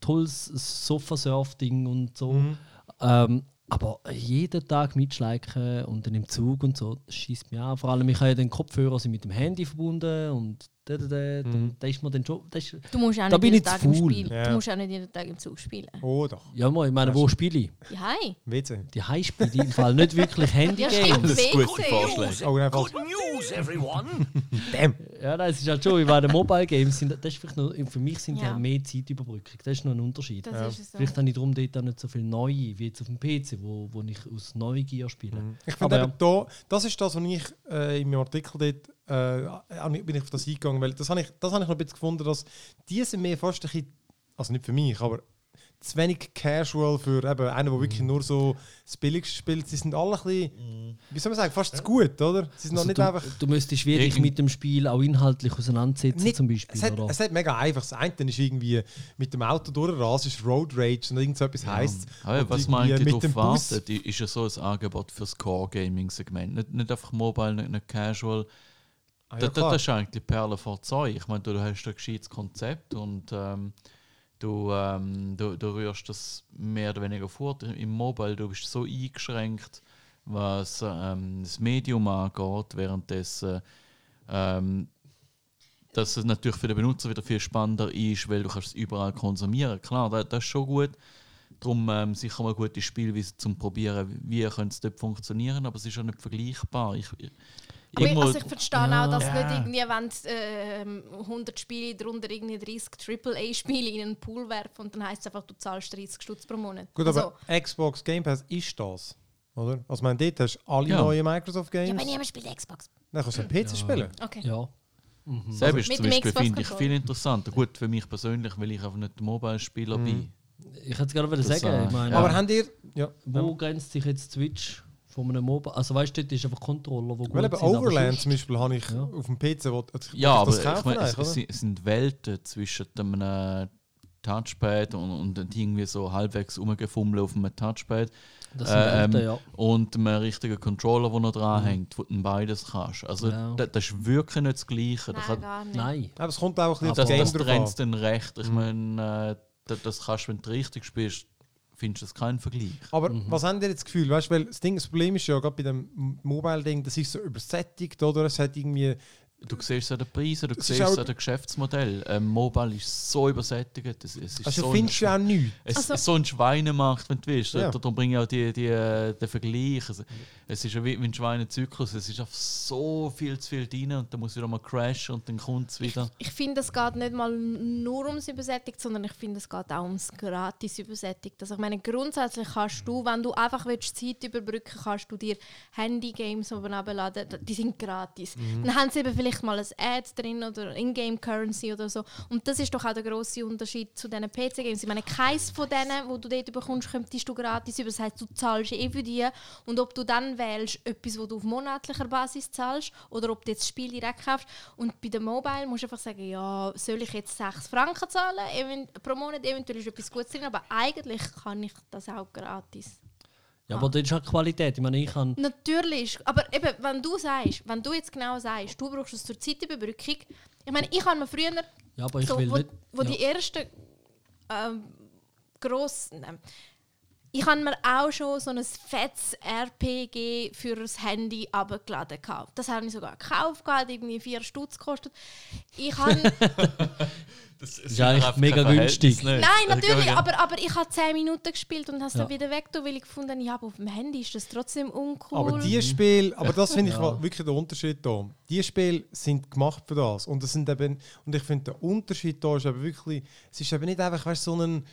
tolles Sofa-Surf-Ding und so.
Mhm.
Ähm, aber jeden Tag mitschleichen und dann im Zug und so, das schießt mich an. Vor allem, ich habe ja den Kopfhörer sind mit dem Handy verbunden und da, da, da,
Mhm.
da ist man dann schon. Das ist,
Du musst auch
Da
nicht
bin
jeden
ich
Tag
zu
im
faul.
Spiel.
Ja.
Du musst auch nicht jeden Tag im Zug spielen.
Oh doch,
ja, mal, ich meine, wo spiele ich?
Ja, hi.
WC.
Die Heimspiele im Fall nicht wirklich
Ja, stimmt.
Handy-Games.
Das ist gute. Vorschläge.
Oh, einfach.
news, everyone!
Damn.
Ja, nein, es ist halt schon, ich meine, Mobile Games sind, das ist vielleicht noch, für mich sind die
Ja.
halt mehr Zeitüberbrückung. Das ist noch ein Unterschied.
Das
Ja.
so.
Vielleicht habe ich darum dort auch nicht so viel neue wie jetzt auf dem PC, wo, wo ich aus Neugier spiele.
Ich finde
Aber
eben da, das ist das, was ich äh, in meinem Artikel dort, äh, auch nicht- bin ich auf das eingegangen, weil das habe ich, das habe ich noch ein bisschen gefunden, dass die sind mehr fast ein bisschen, also nicht für mich, aber zu wenig casual für eben einen, der wirklich nur so das Billigste spielt. Sie sind alle ein bisschen, wie soll man sagen, fast zu gut, oder? Sie sind noch
Also
nicht
du,
einfach...
du müsstest wirklich mit dem Spiel auch inhaltlich auseinandersetzen,
Nicht,
zum Beispiel.
es, hat,
oder?
es hat mega einfach. Das eine ist irgendwie mit dem Auto durchrasen, ist Road Rage und irgend so etwas heisst.
Ja,
Und
was
irgendwie
man eigentlich
mit
darauf
dem Bus-
wartet, ist ja so ein Angebot für das Core-Gaming-Segment. Nicht, nicht einfach Mobile, nicht, nicht Casual.
Ah, ja,
das, das ist eigentlich die Perle vor Zeug. Ich meine, du, hast ein gescheites Konzept und ähm, du, ähm, du, du rührst das mehr oder weniger fort. Im Mobile du bist so eingeschränkt, was ähm, das Medium angeht, währenddessen ähm, dass es natürlich für den Benutzer wieder viel spannender ist, weil du kannst es überall konsumieren. Klar, das, das ist schon gut. Darum ähm, sicher mal gute Spielweise zum Probieren, wie könnte es dort funktionieren, aber es ist ja nicht vergleichbar. Ich, ich, irgendwo-
also ich verstehe
Ja.
auch, dass
Ja.
nicht irgendwie, wenn ähm, 100 Spiele, darunter irgendwie 30 AAA-Spiele in einen Pool werfen und dann heisst es einfach, du zahlst 30 Stutz pro Monat.
Gut,
also,
aber Xbox Game Pass ist das, oder? Also, ich meine, dort hast du alle
Ja.
neuen Microsoft Games.
ja, wenn jemand spielt Xbox.
Dann kannst du am PC spielen.
Okay.
ja.
Selber ist
Mit
zum
dem
Beispiel,
Xbox
finde ich, viel interessanter. Gut, für mich persönlich, weil ich einfach nicht der Mobile-Spieler bin.
Ich hätte es gerade sagen.
äh,
Ich meine,
Aber habt ihr. Ja,
wo grenzt sich jetzt Switch von einem Mobile? Also weißt du, dort ist einfach Controller, wo gut
Weil eben
sind, aber
Overland zum Beispiel habe ich
Ja.
auf dem PC. Wo, also
Ja, aber
das
ich
kaufen
es,
eigentlich,
es es sind Welten zwischen einem Touchpad und, und irgendwie so halbwegs rumgefummeln auf einem Touchpad
Das sind
ähm,
Welten, ja.
und einem richtigen Controller, der noch dran hängt, wo du beides kannst. Also
Ja.
da- das ist wirklich nicht das Gleiche. Da
Nein,
kann-
gar nicht.
Nein.
Aber es kommt auch ein bisschen auf
das,
das
das trennt es dann recht. Ich meine, äh, das, das kannst du, wenn du richtig spielst, findest du das keinen Vergleich.
Aber was habt ihr jetzt das Gefühl? Weißt, weil das, Ding, das Problem ist ja gerade bei dem Mobile-Ding, das ist so übersättigt, oder? Es hat irgendwie.
Du siehst es an den Preisen, du
Es
siehst es
auch-
an den Geschäftsmodell. Ähm, Mobile ist so übersättigt. Es, es ist
Also
so
findest du ja auch nichts.
Es
Also-
ist so ein Schweinemarkt, wenn du willst.
Ja.
Darum bringe ich auch die, die, äh, den Vergleich. Also, es ist ja wie ein Schweinezyklus. Es ist auf so viel zu viel drin und dann muss wieder mal crashen und dann kommt es wieder.
Ich finde, es geht nicht mal nur ums Übersättigt, sondern ich finde, es geht auch ums gratis Übersättigt. Also ich meine, grundsätzlich kannst du, wenn du einfach willst, Zeit überbrücken kannst du dir Handy-Games oben abladen, die sind gratis. Dann haben sie eben vielleicht vielleicht mal ein Ad drin oder Ingame Currency oder so. Und das ist doch auch der grosse Unterschied zu diesen PC-Games. Ich meine, keins von denen, wo du dort bekommst, könntest du gratis über. Das heißt, du zahlst eh für die. Und ob du dann wählst, etwas, wo du auf monatlicher Basis zahlst, oder ob du jetzt das Spiel direkt kaufst. Und bei dem Mobile musst du einfach sagen, ja, soll ich jetzt 6 Franken zahlen pro Monat? Eventuell ist etwas Gutes drin, aber eigentlich kann ich das auch gratis.
Ja, aber das ist auch Qualität. Ich meine, ich kann.
Natürlich, aber eben, wenn du sagst, wenn du jetzt genau sagst, du brauchst es zur Zeitüberbrückung. Ich meine, ich habe mir früher,
Ja, aber ich
so,
will
wo,
nicht.
wo
ja.
die ersten ähm, grossen, nein, ich habe mir auch schon so ein fettes RPG für das Handy abgeladen. Das habe ich sogar gekauft, hat irgendwie 4 Stutz gekostet. Ich habe
Das
ist eigentlich mega günstig.
Nein, natürlich, aber, aber ich habe 10 Minuten gespielt und habe es
Ja.
dann wieder weg, weil ich gefunden habe, ja, aber auf dem Handy ist das trotzdem uncool.
Aber die Spiele, aber das finde ich
Ja.
wirklich der Unterschied da. Die Spiele sind gemacht für das. Und, das sind eben, und ich finde, der Unterschied da ist eben wirklich, es ist eben nicht einfach weißt, so ein.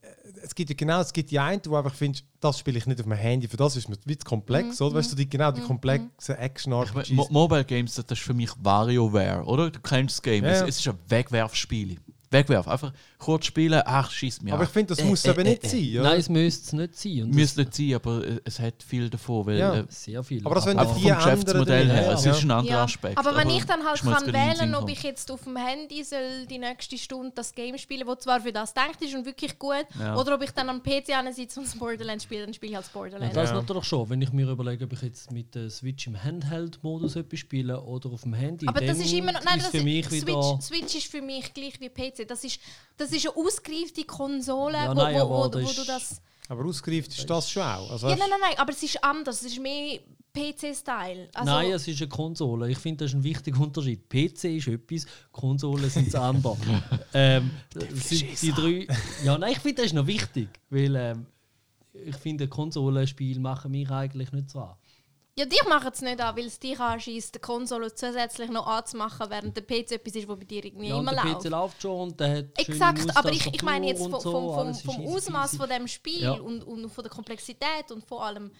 äh, Es gibt ja genau, es gibt die einen, wo einfach findest, das spiele ich nicht auf meinem Handy, für das ist mir zu komplex, oder? Weißt du, die, genau die komplexen action
Ich mein,
RPGs.
Mo Mobile Games, das ist für mich WarioWare, oder? Du kennst das Game.
Ja,
Es,
ja.
es ist ein Wegwerfspiel. Wegwerf. Einfach kurz spielen, ach, schieß mir.
aber ich finde, das
Äh,
muss
äh,
eben
äh,
nicht
äh.
sein. Ja?
Nein, es müsste es nicht sein. Und
Müsste nicht sein, aber äh, es hat viel davon. Weil,
Ja.
äh,
sehr viel.
Aber das wenn
vom Geschäftsmodell her. Es
Ja.
ist ein anderer
Ja,
Aspekt.
aber wenn ich dann halt
ist
kann wählen, ob ich jetzt auf dem Handy soll die nächste Stunde das Game spielen, das zwar für das denkt ist und wirklich gut,
Ja.
oder ob ich dann am PC sitze und das Borderlands spiele, dann spiele ich halt Borderlands.
das
Ja.
natürlich schon. Wenn ich mir überlege, ob ich jetzt mit der Switch im Handheld-Modus etwas spiele oder auf dem Handy,
aber das
dann
ist immer noch, nein,
ist
das
für mich
Switch. Switch ist für mich gleich wie PC. Das ist, das ist eine ausgereifte Konsole,
Ja,
wo,
nein,
wo,
aber
wo,
das
wo
ist-
du das...
Aber ausgereift ist das schon auch. Also,
Ja, nein, nein, nein, aber es ist anders. Es ist mehr PC-Style. Also,
Nein, es ist eine Konsole. Ich finde, das ist ein wichtiger Unterschied. PC ist etwas, Konsolen sind das andere. ähm, sind die drei. Ja, nein, ich finde, das ist noch wichtig, weil ähm, ich finde, Konsolenspiele machen mich eigentlich nicht so an.
Ja, dich machen es nicht an, weil es dich anschießt, die Konsole zusätzlich noch anzumachen, während der PC etwas ist, wo bei dir irgendwie
Ja,
immer
der
läuft.
PC läuft schon und der hat
Exakt, aber ich, ich meine jetzt vom, vom, vom, vom Ausmaß von dem Spiel
Ja.
und, und von der Komplexität und vor allem.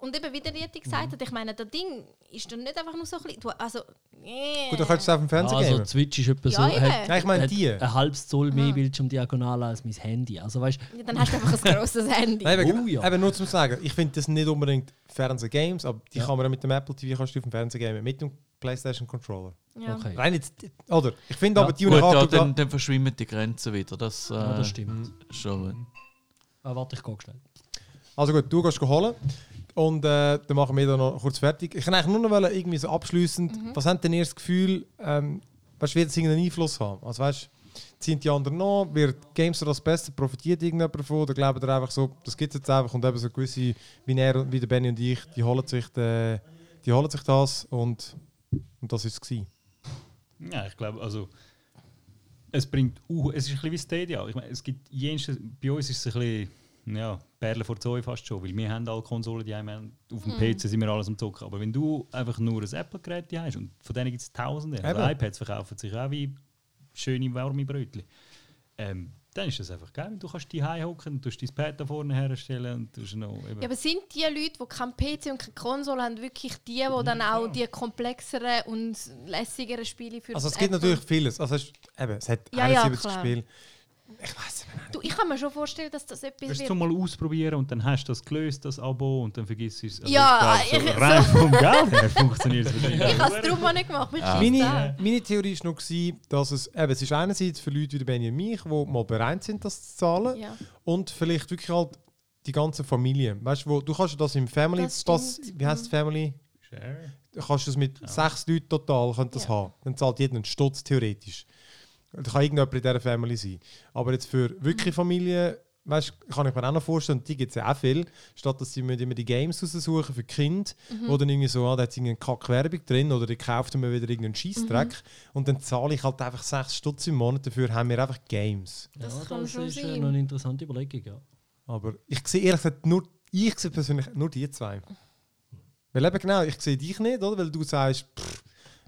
Und eben, wie der Rieti gesagt
Mhm.
hat, ich meine, das Ding ist dann nicht einfach nur so klein. Du, also, yeah.
Gut, dann könntest du es auf dem Fernseher
Also
gamen.
die Switch ist etwa
Ja,
so,
eben.
hat,
Nein, ich meine die.
ein halbes Zoll mehr Bildschirmdiagonale als mein Handy. Also weißt
Ja, dann hast du einfach ein grosses Handy.
Nein, eben,
Oh ja.
eben nur zum Sagen, ich finde das nicht unbedingt Fernsehgames, aber die
Ja.
kann man auch mit dem Apple TV kannst du auf dem Fernseher gamen, mit dem PlayStation Controller.
Ja.
okay.
Rein jetzt, oder? Ich finde
Ja.
aber die
Gut, ja, dann, dann verschwimmen die Grenzen wieder. Das, äh,
Ja, das stimmt.
Schon.
Ah, warte, ich gehe schnell.
Also gut, du gehst holen und äh, dann machen wir da noch kurz fertig. Ich kann eigentlich nur noch wollen, irgendwie so abschliessend, was habt denn ihr das Gefühl, ähm, weißt, wird es irgendeinen Einfluss haben? Also weißt, ziehen die anderen noch, wird Gamester das Beste, profitiert irgendjemand davon oder glaubt ihr einfach so, das gibt es jetzt einfach und eben so gewisse, wie er und wie der Benny und ich, die holen sich, den, die holen sich das und, und das ist es gewesen.
Ja, ich glaube, also es bringt, uh, es ist ein bisschen wie Stadia. Ich meine, es gibt jenste, bei uns ist es ein bisschen, ja, Perle vor Zoe fast schon, weil wir haben alle Konsolen, die haben auf dem PC sind wir alles am zocken. Aber wenn du einfach nur ein Apple-Gerät hast und von denen gibt es Tausende, also iPads verkaufen sich auch wie schöne warme Brötchen. Ähm, dann ist das einfach geil. Du kannst die hocken und du dein Pad da vorne herstellen und noch eben
Ja, aber sind die Leute, die kein PC und keine Konsole haben, wirklich die, die dann auch die komplexeren und lässigeren Spiele für
Also es gibt
Apple-
natürlich vieles, also es, ist- eben, es hat
Ja, ja,
71
klar.
Spiele. Ich weiß nicht.
Du, ich kann mir schon vorstellen, dass das etwas
Kannst
wird.
du mal ausprobieren und dann hast du das gelöst, das Abo, und dann vergisst du es. Also
Ja,
ich glaub,
ich-
so rein vom Geld her funktioniert es wahrscheinlich.
Ich habe es darum auch nicht gemacht. Mich
Ah.
Meine, meine Theorie war noch, gewesen, dass es, eben, es ist einerseits für Leute wie und mich, die mal bereit sind, das zu zahlen,
Ja.
und vielleicht wirklich halt die ganze Familie. Weißt du, wo- du kannst das im Family
Das
Pass, wie heißt Family?
Share.
Du kannst das mit sechs Leuten total könnt das
Ja.
haben. Dann zahlt jeder einen Stutz theoretisch. Da kann irgendjemand in dieser Family sein. Aber jetzt für wirklich Familie, weißt, kann ich mir auch noch vorstellen, die gibt es ja auch viel, statt dass sie immer die Games raussuchen für die Kinder, wo dann irgendwie so, ah, da hat irgendeine Kack-Werbung drin oder die kauft mir wieder irgendeinen Scheissdreck und dann zahle ich halt einfach sechs Stutz im Monat, dafür haben wir einfach Games.
Das
ja,
kann
das
schon
ist
sein.
noch eine interessante Überlegung, ja.
Aber ich sehe ehrlich gesagt nur, ich sehe persönlich nur die zwei. Weil eben genau, ich sehe dich nicht, oder? Weil du sagst, pff,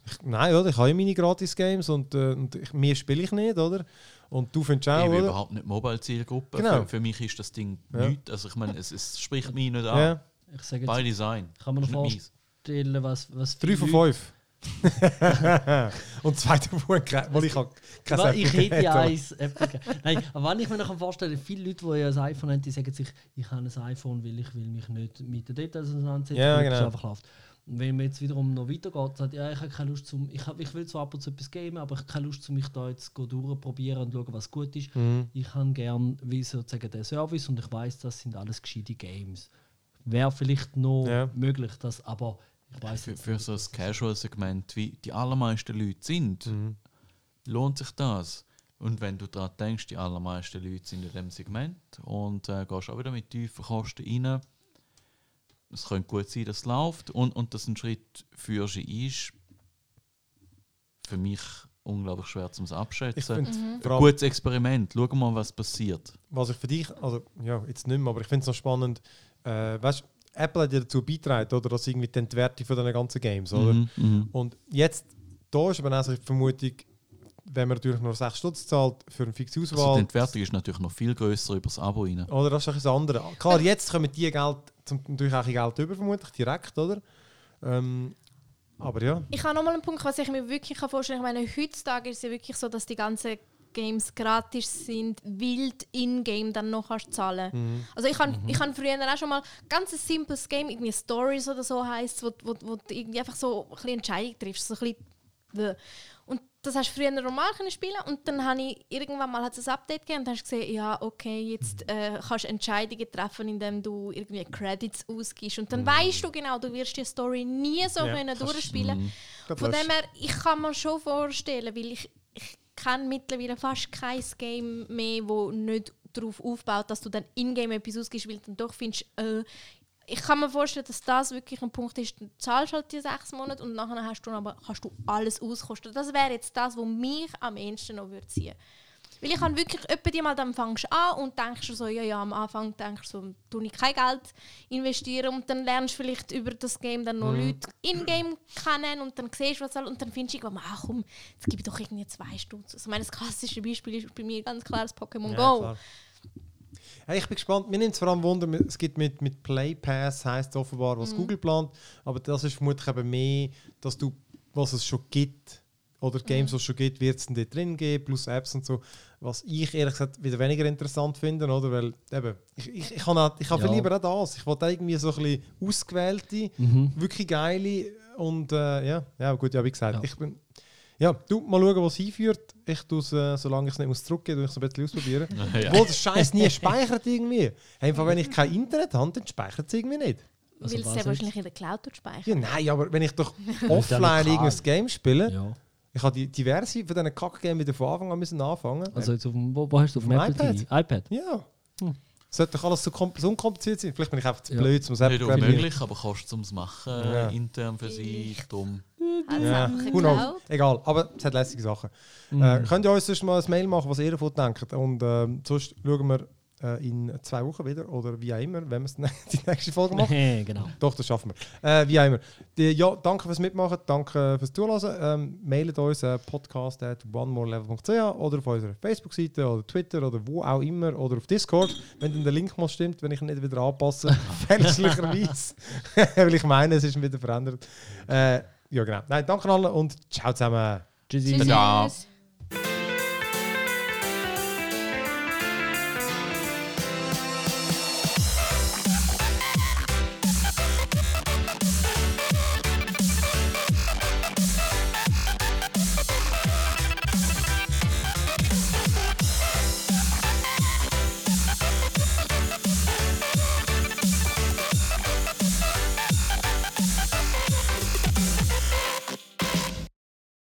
ich, nein, oder? Ich habe ja meine Gratis-Games und, äh, und ich, mehr spiele ich nicht, oder? Und du findest
Ich
auch,
bin
oder?
überhaupt nicht Mobile-Zielgruppe.
Genau.
Für, für mich ist das Ding
Ja.
nichts. Also ich meine, es, es spricht mich nicht an.
Ja,
Ich sage
By
jetzt,
Design.
kann man noch vorstellen, was, was
drei von fünf. und zweite Punkt, weil ich habe kein
ich hätte ja eins Apple. Nein, aber wenn ich mir noch vorstellen kann, viele Leute, die ja ein iPhone haben, die sagen sich, ich habe ein iPhone, weil ich will mich nicht mit den Details auseinandersetzen
Ja,
weil es
genau.
einfach läuft. Und wenn man jetzt wiederum noch weitergeht, sagt, ja, ich habe keine Lust zum, ich, hab, ich will zwar ab und zu etwas gamen, aber ich habe keine Lust, um mich da jetzt durchprobieren und schauen, was gut ist.
Mhm.
Ich habe gern wie sozusagen den Service und ich weiß, das sind alles gescheite Games. Wäre vielleicht noch
Ja.
möglich, das, aber ich weiß
Für, für so ein Casual-Segment, wie die allermeisten Leute sind,
Mhm.
lohnt sich das. Und wenn du daran denkst, die allermeisten Leute sind in diesem Segment und äh, gehst auch wieder mit tiefen Kosten rein, es könnte gut sein, dass es läuft und, und dass ein Schritt für sie ist, für mich unglaublich schwer zum abschätzen.
Mhm.
allem,
Gutes Experiment, schau mal, was passiert.
was ich für dich, also ja, jetzt nicht mehr, aber ich finde es noch spannend, äh, weißt Apple hat ja dazu beigetragen, oder, dass irgendwie die Entwertung von diesen ganzen Games, oder?
Mhm, mhm.
Und jetzt, da ist aber auch so die Vermutung, wenn man natürlich nur 6 Stutz zahlt für eine fixe
Also
Auswahl,
die Entwertung ist natürlich noch viel größer über das Abo rein.
oder das ist ein bisschen das andere. Klar, jetzt kommen die Geld, zum, natürlich auch Geld über, vermutlich, direkt, oder? Ähm, aber ja,
Ich habe nochmal einen Punkt, was ich mir wirklich vorstellen kann. Ich meine, heutzutage ist es ja wirklich so, dass die ganzen Games gratis sind, wild in-game dann noch kannst zahlen.
Mhm.
Also ich habe ich han früher auch schon mal ganz ein simples Game, irgendwie Stories oder so heisst, wo, wo, wo du irgendwie einfach so ein bisschen Entscheidung triffst. So ein bisschen das hast du früher normal können spielen und dann habe ich irgendwann mal hat's ein Update gegeben und dann hast du gesehen, ja okay, jetzt äh, kannst du Entscheidungen treffen, indem du irgendwie Credits ausgibst. Und dann weißt du genau, du wirst die Story nie so
Ja,
können durchspielen.
Gerade
Von dem her, ich kann mir schon vorstellen, weil ich, ich kenne mittlerweile fast kein Game mehr, wo nicht darauf aufbaut, dass du dann in-game etwas ausgibst, weil du dann doch findest, äh, ich kann mir vorstellen, dass das wirklich ein Punkt ist, du zahlst halt die sechs Monate und nachher hast du aber kannst du alles auskosten. Das wäre jetzt das, was mich am ehesten noch würde ziehen. Weil ich habe wirklich etwa die mal dann fängst du an und denkst du so, ja, ja, am Anfang denkst du so, tu ich kein Geld investieren und dann lernst du vielleicht über das Game dann noch Leute in-game kennen und dann siehst du was alles und dann findest du irgendwann, ach komm, jetzt gebe ich doch irgendwie zwei Stunden. Also, ich meine, das klassische Beispiel ist bei mir ganz klar das Pokémon
Ja,
Go.
klar. Hey, ich bin gespannt. Mir nimmt es vor allem Wunder, es gibt mit, mit Play Pass, heisst offenbar,
Mhm.
was Google plant. Aber das ist vermutlich eben mehr, dass du, was es schon gibt, oder Games,
Mhm.
was es schon gibt, wird es dort drin geben, plus Apps und so. Was ich ehrlich gesagt wieder weniger interessant finde, oder? Weil eben, ich, ich, ich habe auch- ich habe
Ja.
viel lieber auch das. Ich wollte irgendwie so ein bisschen ausgewählte,
Mhm.
wirklich geile und äh, ja, ja, gut, ja, wie gesagt,
Ja.
ich bin. Ja, du, mal schauen, was hinführt. Ich tue es, äh, solange ich es nicht muss zurückgeben, tue ich es ein bisschen ausprobieren.
Ja.
Obwohl das Scheiß nie speichert irgendwie. Einfach, wenn ich kein Internet habe, dann speichert es irgendwie nicht.
Also
weil es ja wahrscheinlich in der Cloud speichert.
Ja, nein, aber wenn ich doch offline irgendein Game spiele,
Ja.
ich habe die diverse von diesen Kack-Games wieder von Anfang an müssen anfangen.
Also jetzt auf dem, wo, wo hast du auf dem Apple TV? iPad?
ja.
Hm.
Sollte doch alles so, kom- so unkompliziert sein. Vielleicht bin ich einfach zu
Ja.
blöd, um es
Nicht
App
unmöglich, aber kostet es machen,
Ja.
intern für sich, dumm.
Ja, who knows?
Cloud.
Egal, aber es hat lässige Sachen.
Mhm.
Äh, könnt ihr uns sonst mal ein Mail machen, was ihr davon denkt? Und ähm, sonst schauen wir äh, in zwei Wochen wieder oder wie auch immer, wenn wir es die nächste Folge machen.
genau.
Doch, das schaffen wir. Äh, wie auch immer. Die, ja, danke fürs Mitmachen, danke fürs Zuhören. Ähm, mailt uns äh, podcast at onemorelevel.ch oder auf unserer Facebook-Seite oder Twitter oder wo auch immer oder auf Discord, wenn dann der Link mal stimmt, wenn ich ihn nicht wieder anpasse, fälschlicherweise. Weil ich meine, es ist wieder verändert. Ja, genau. Nein, danke allen und ciao zusammen.
Tschüssi.
Tschüss.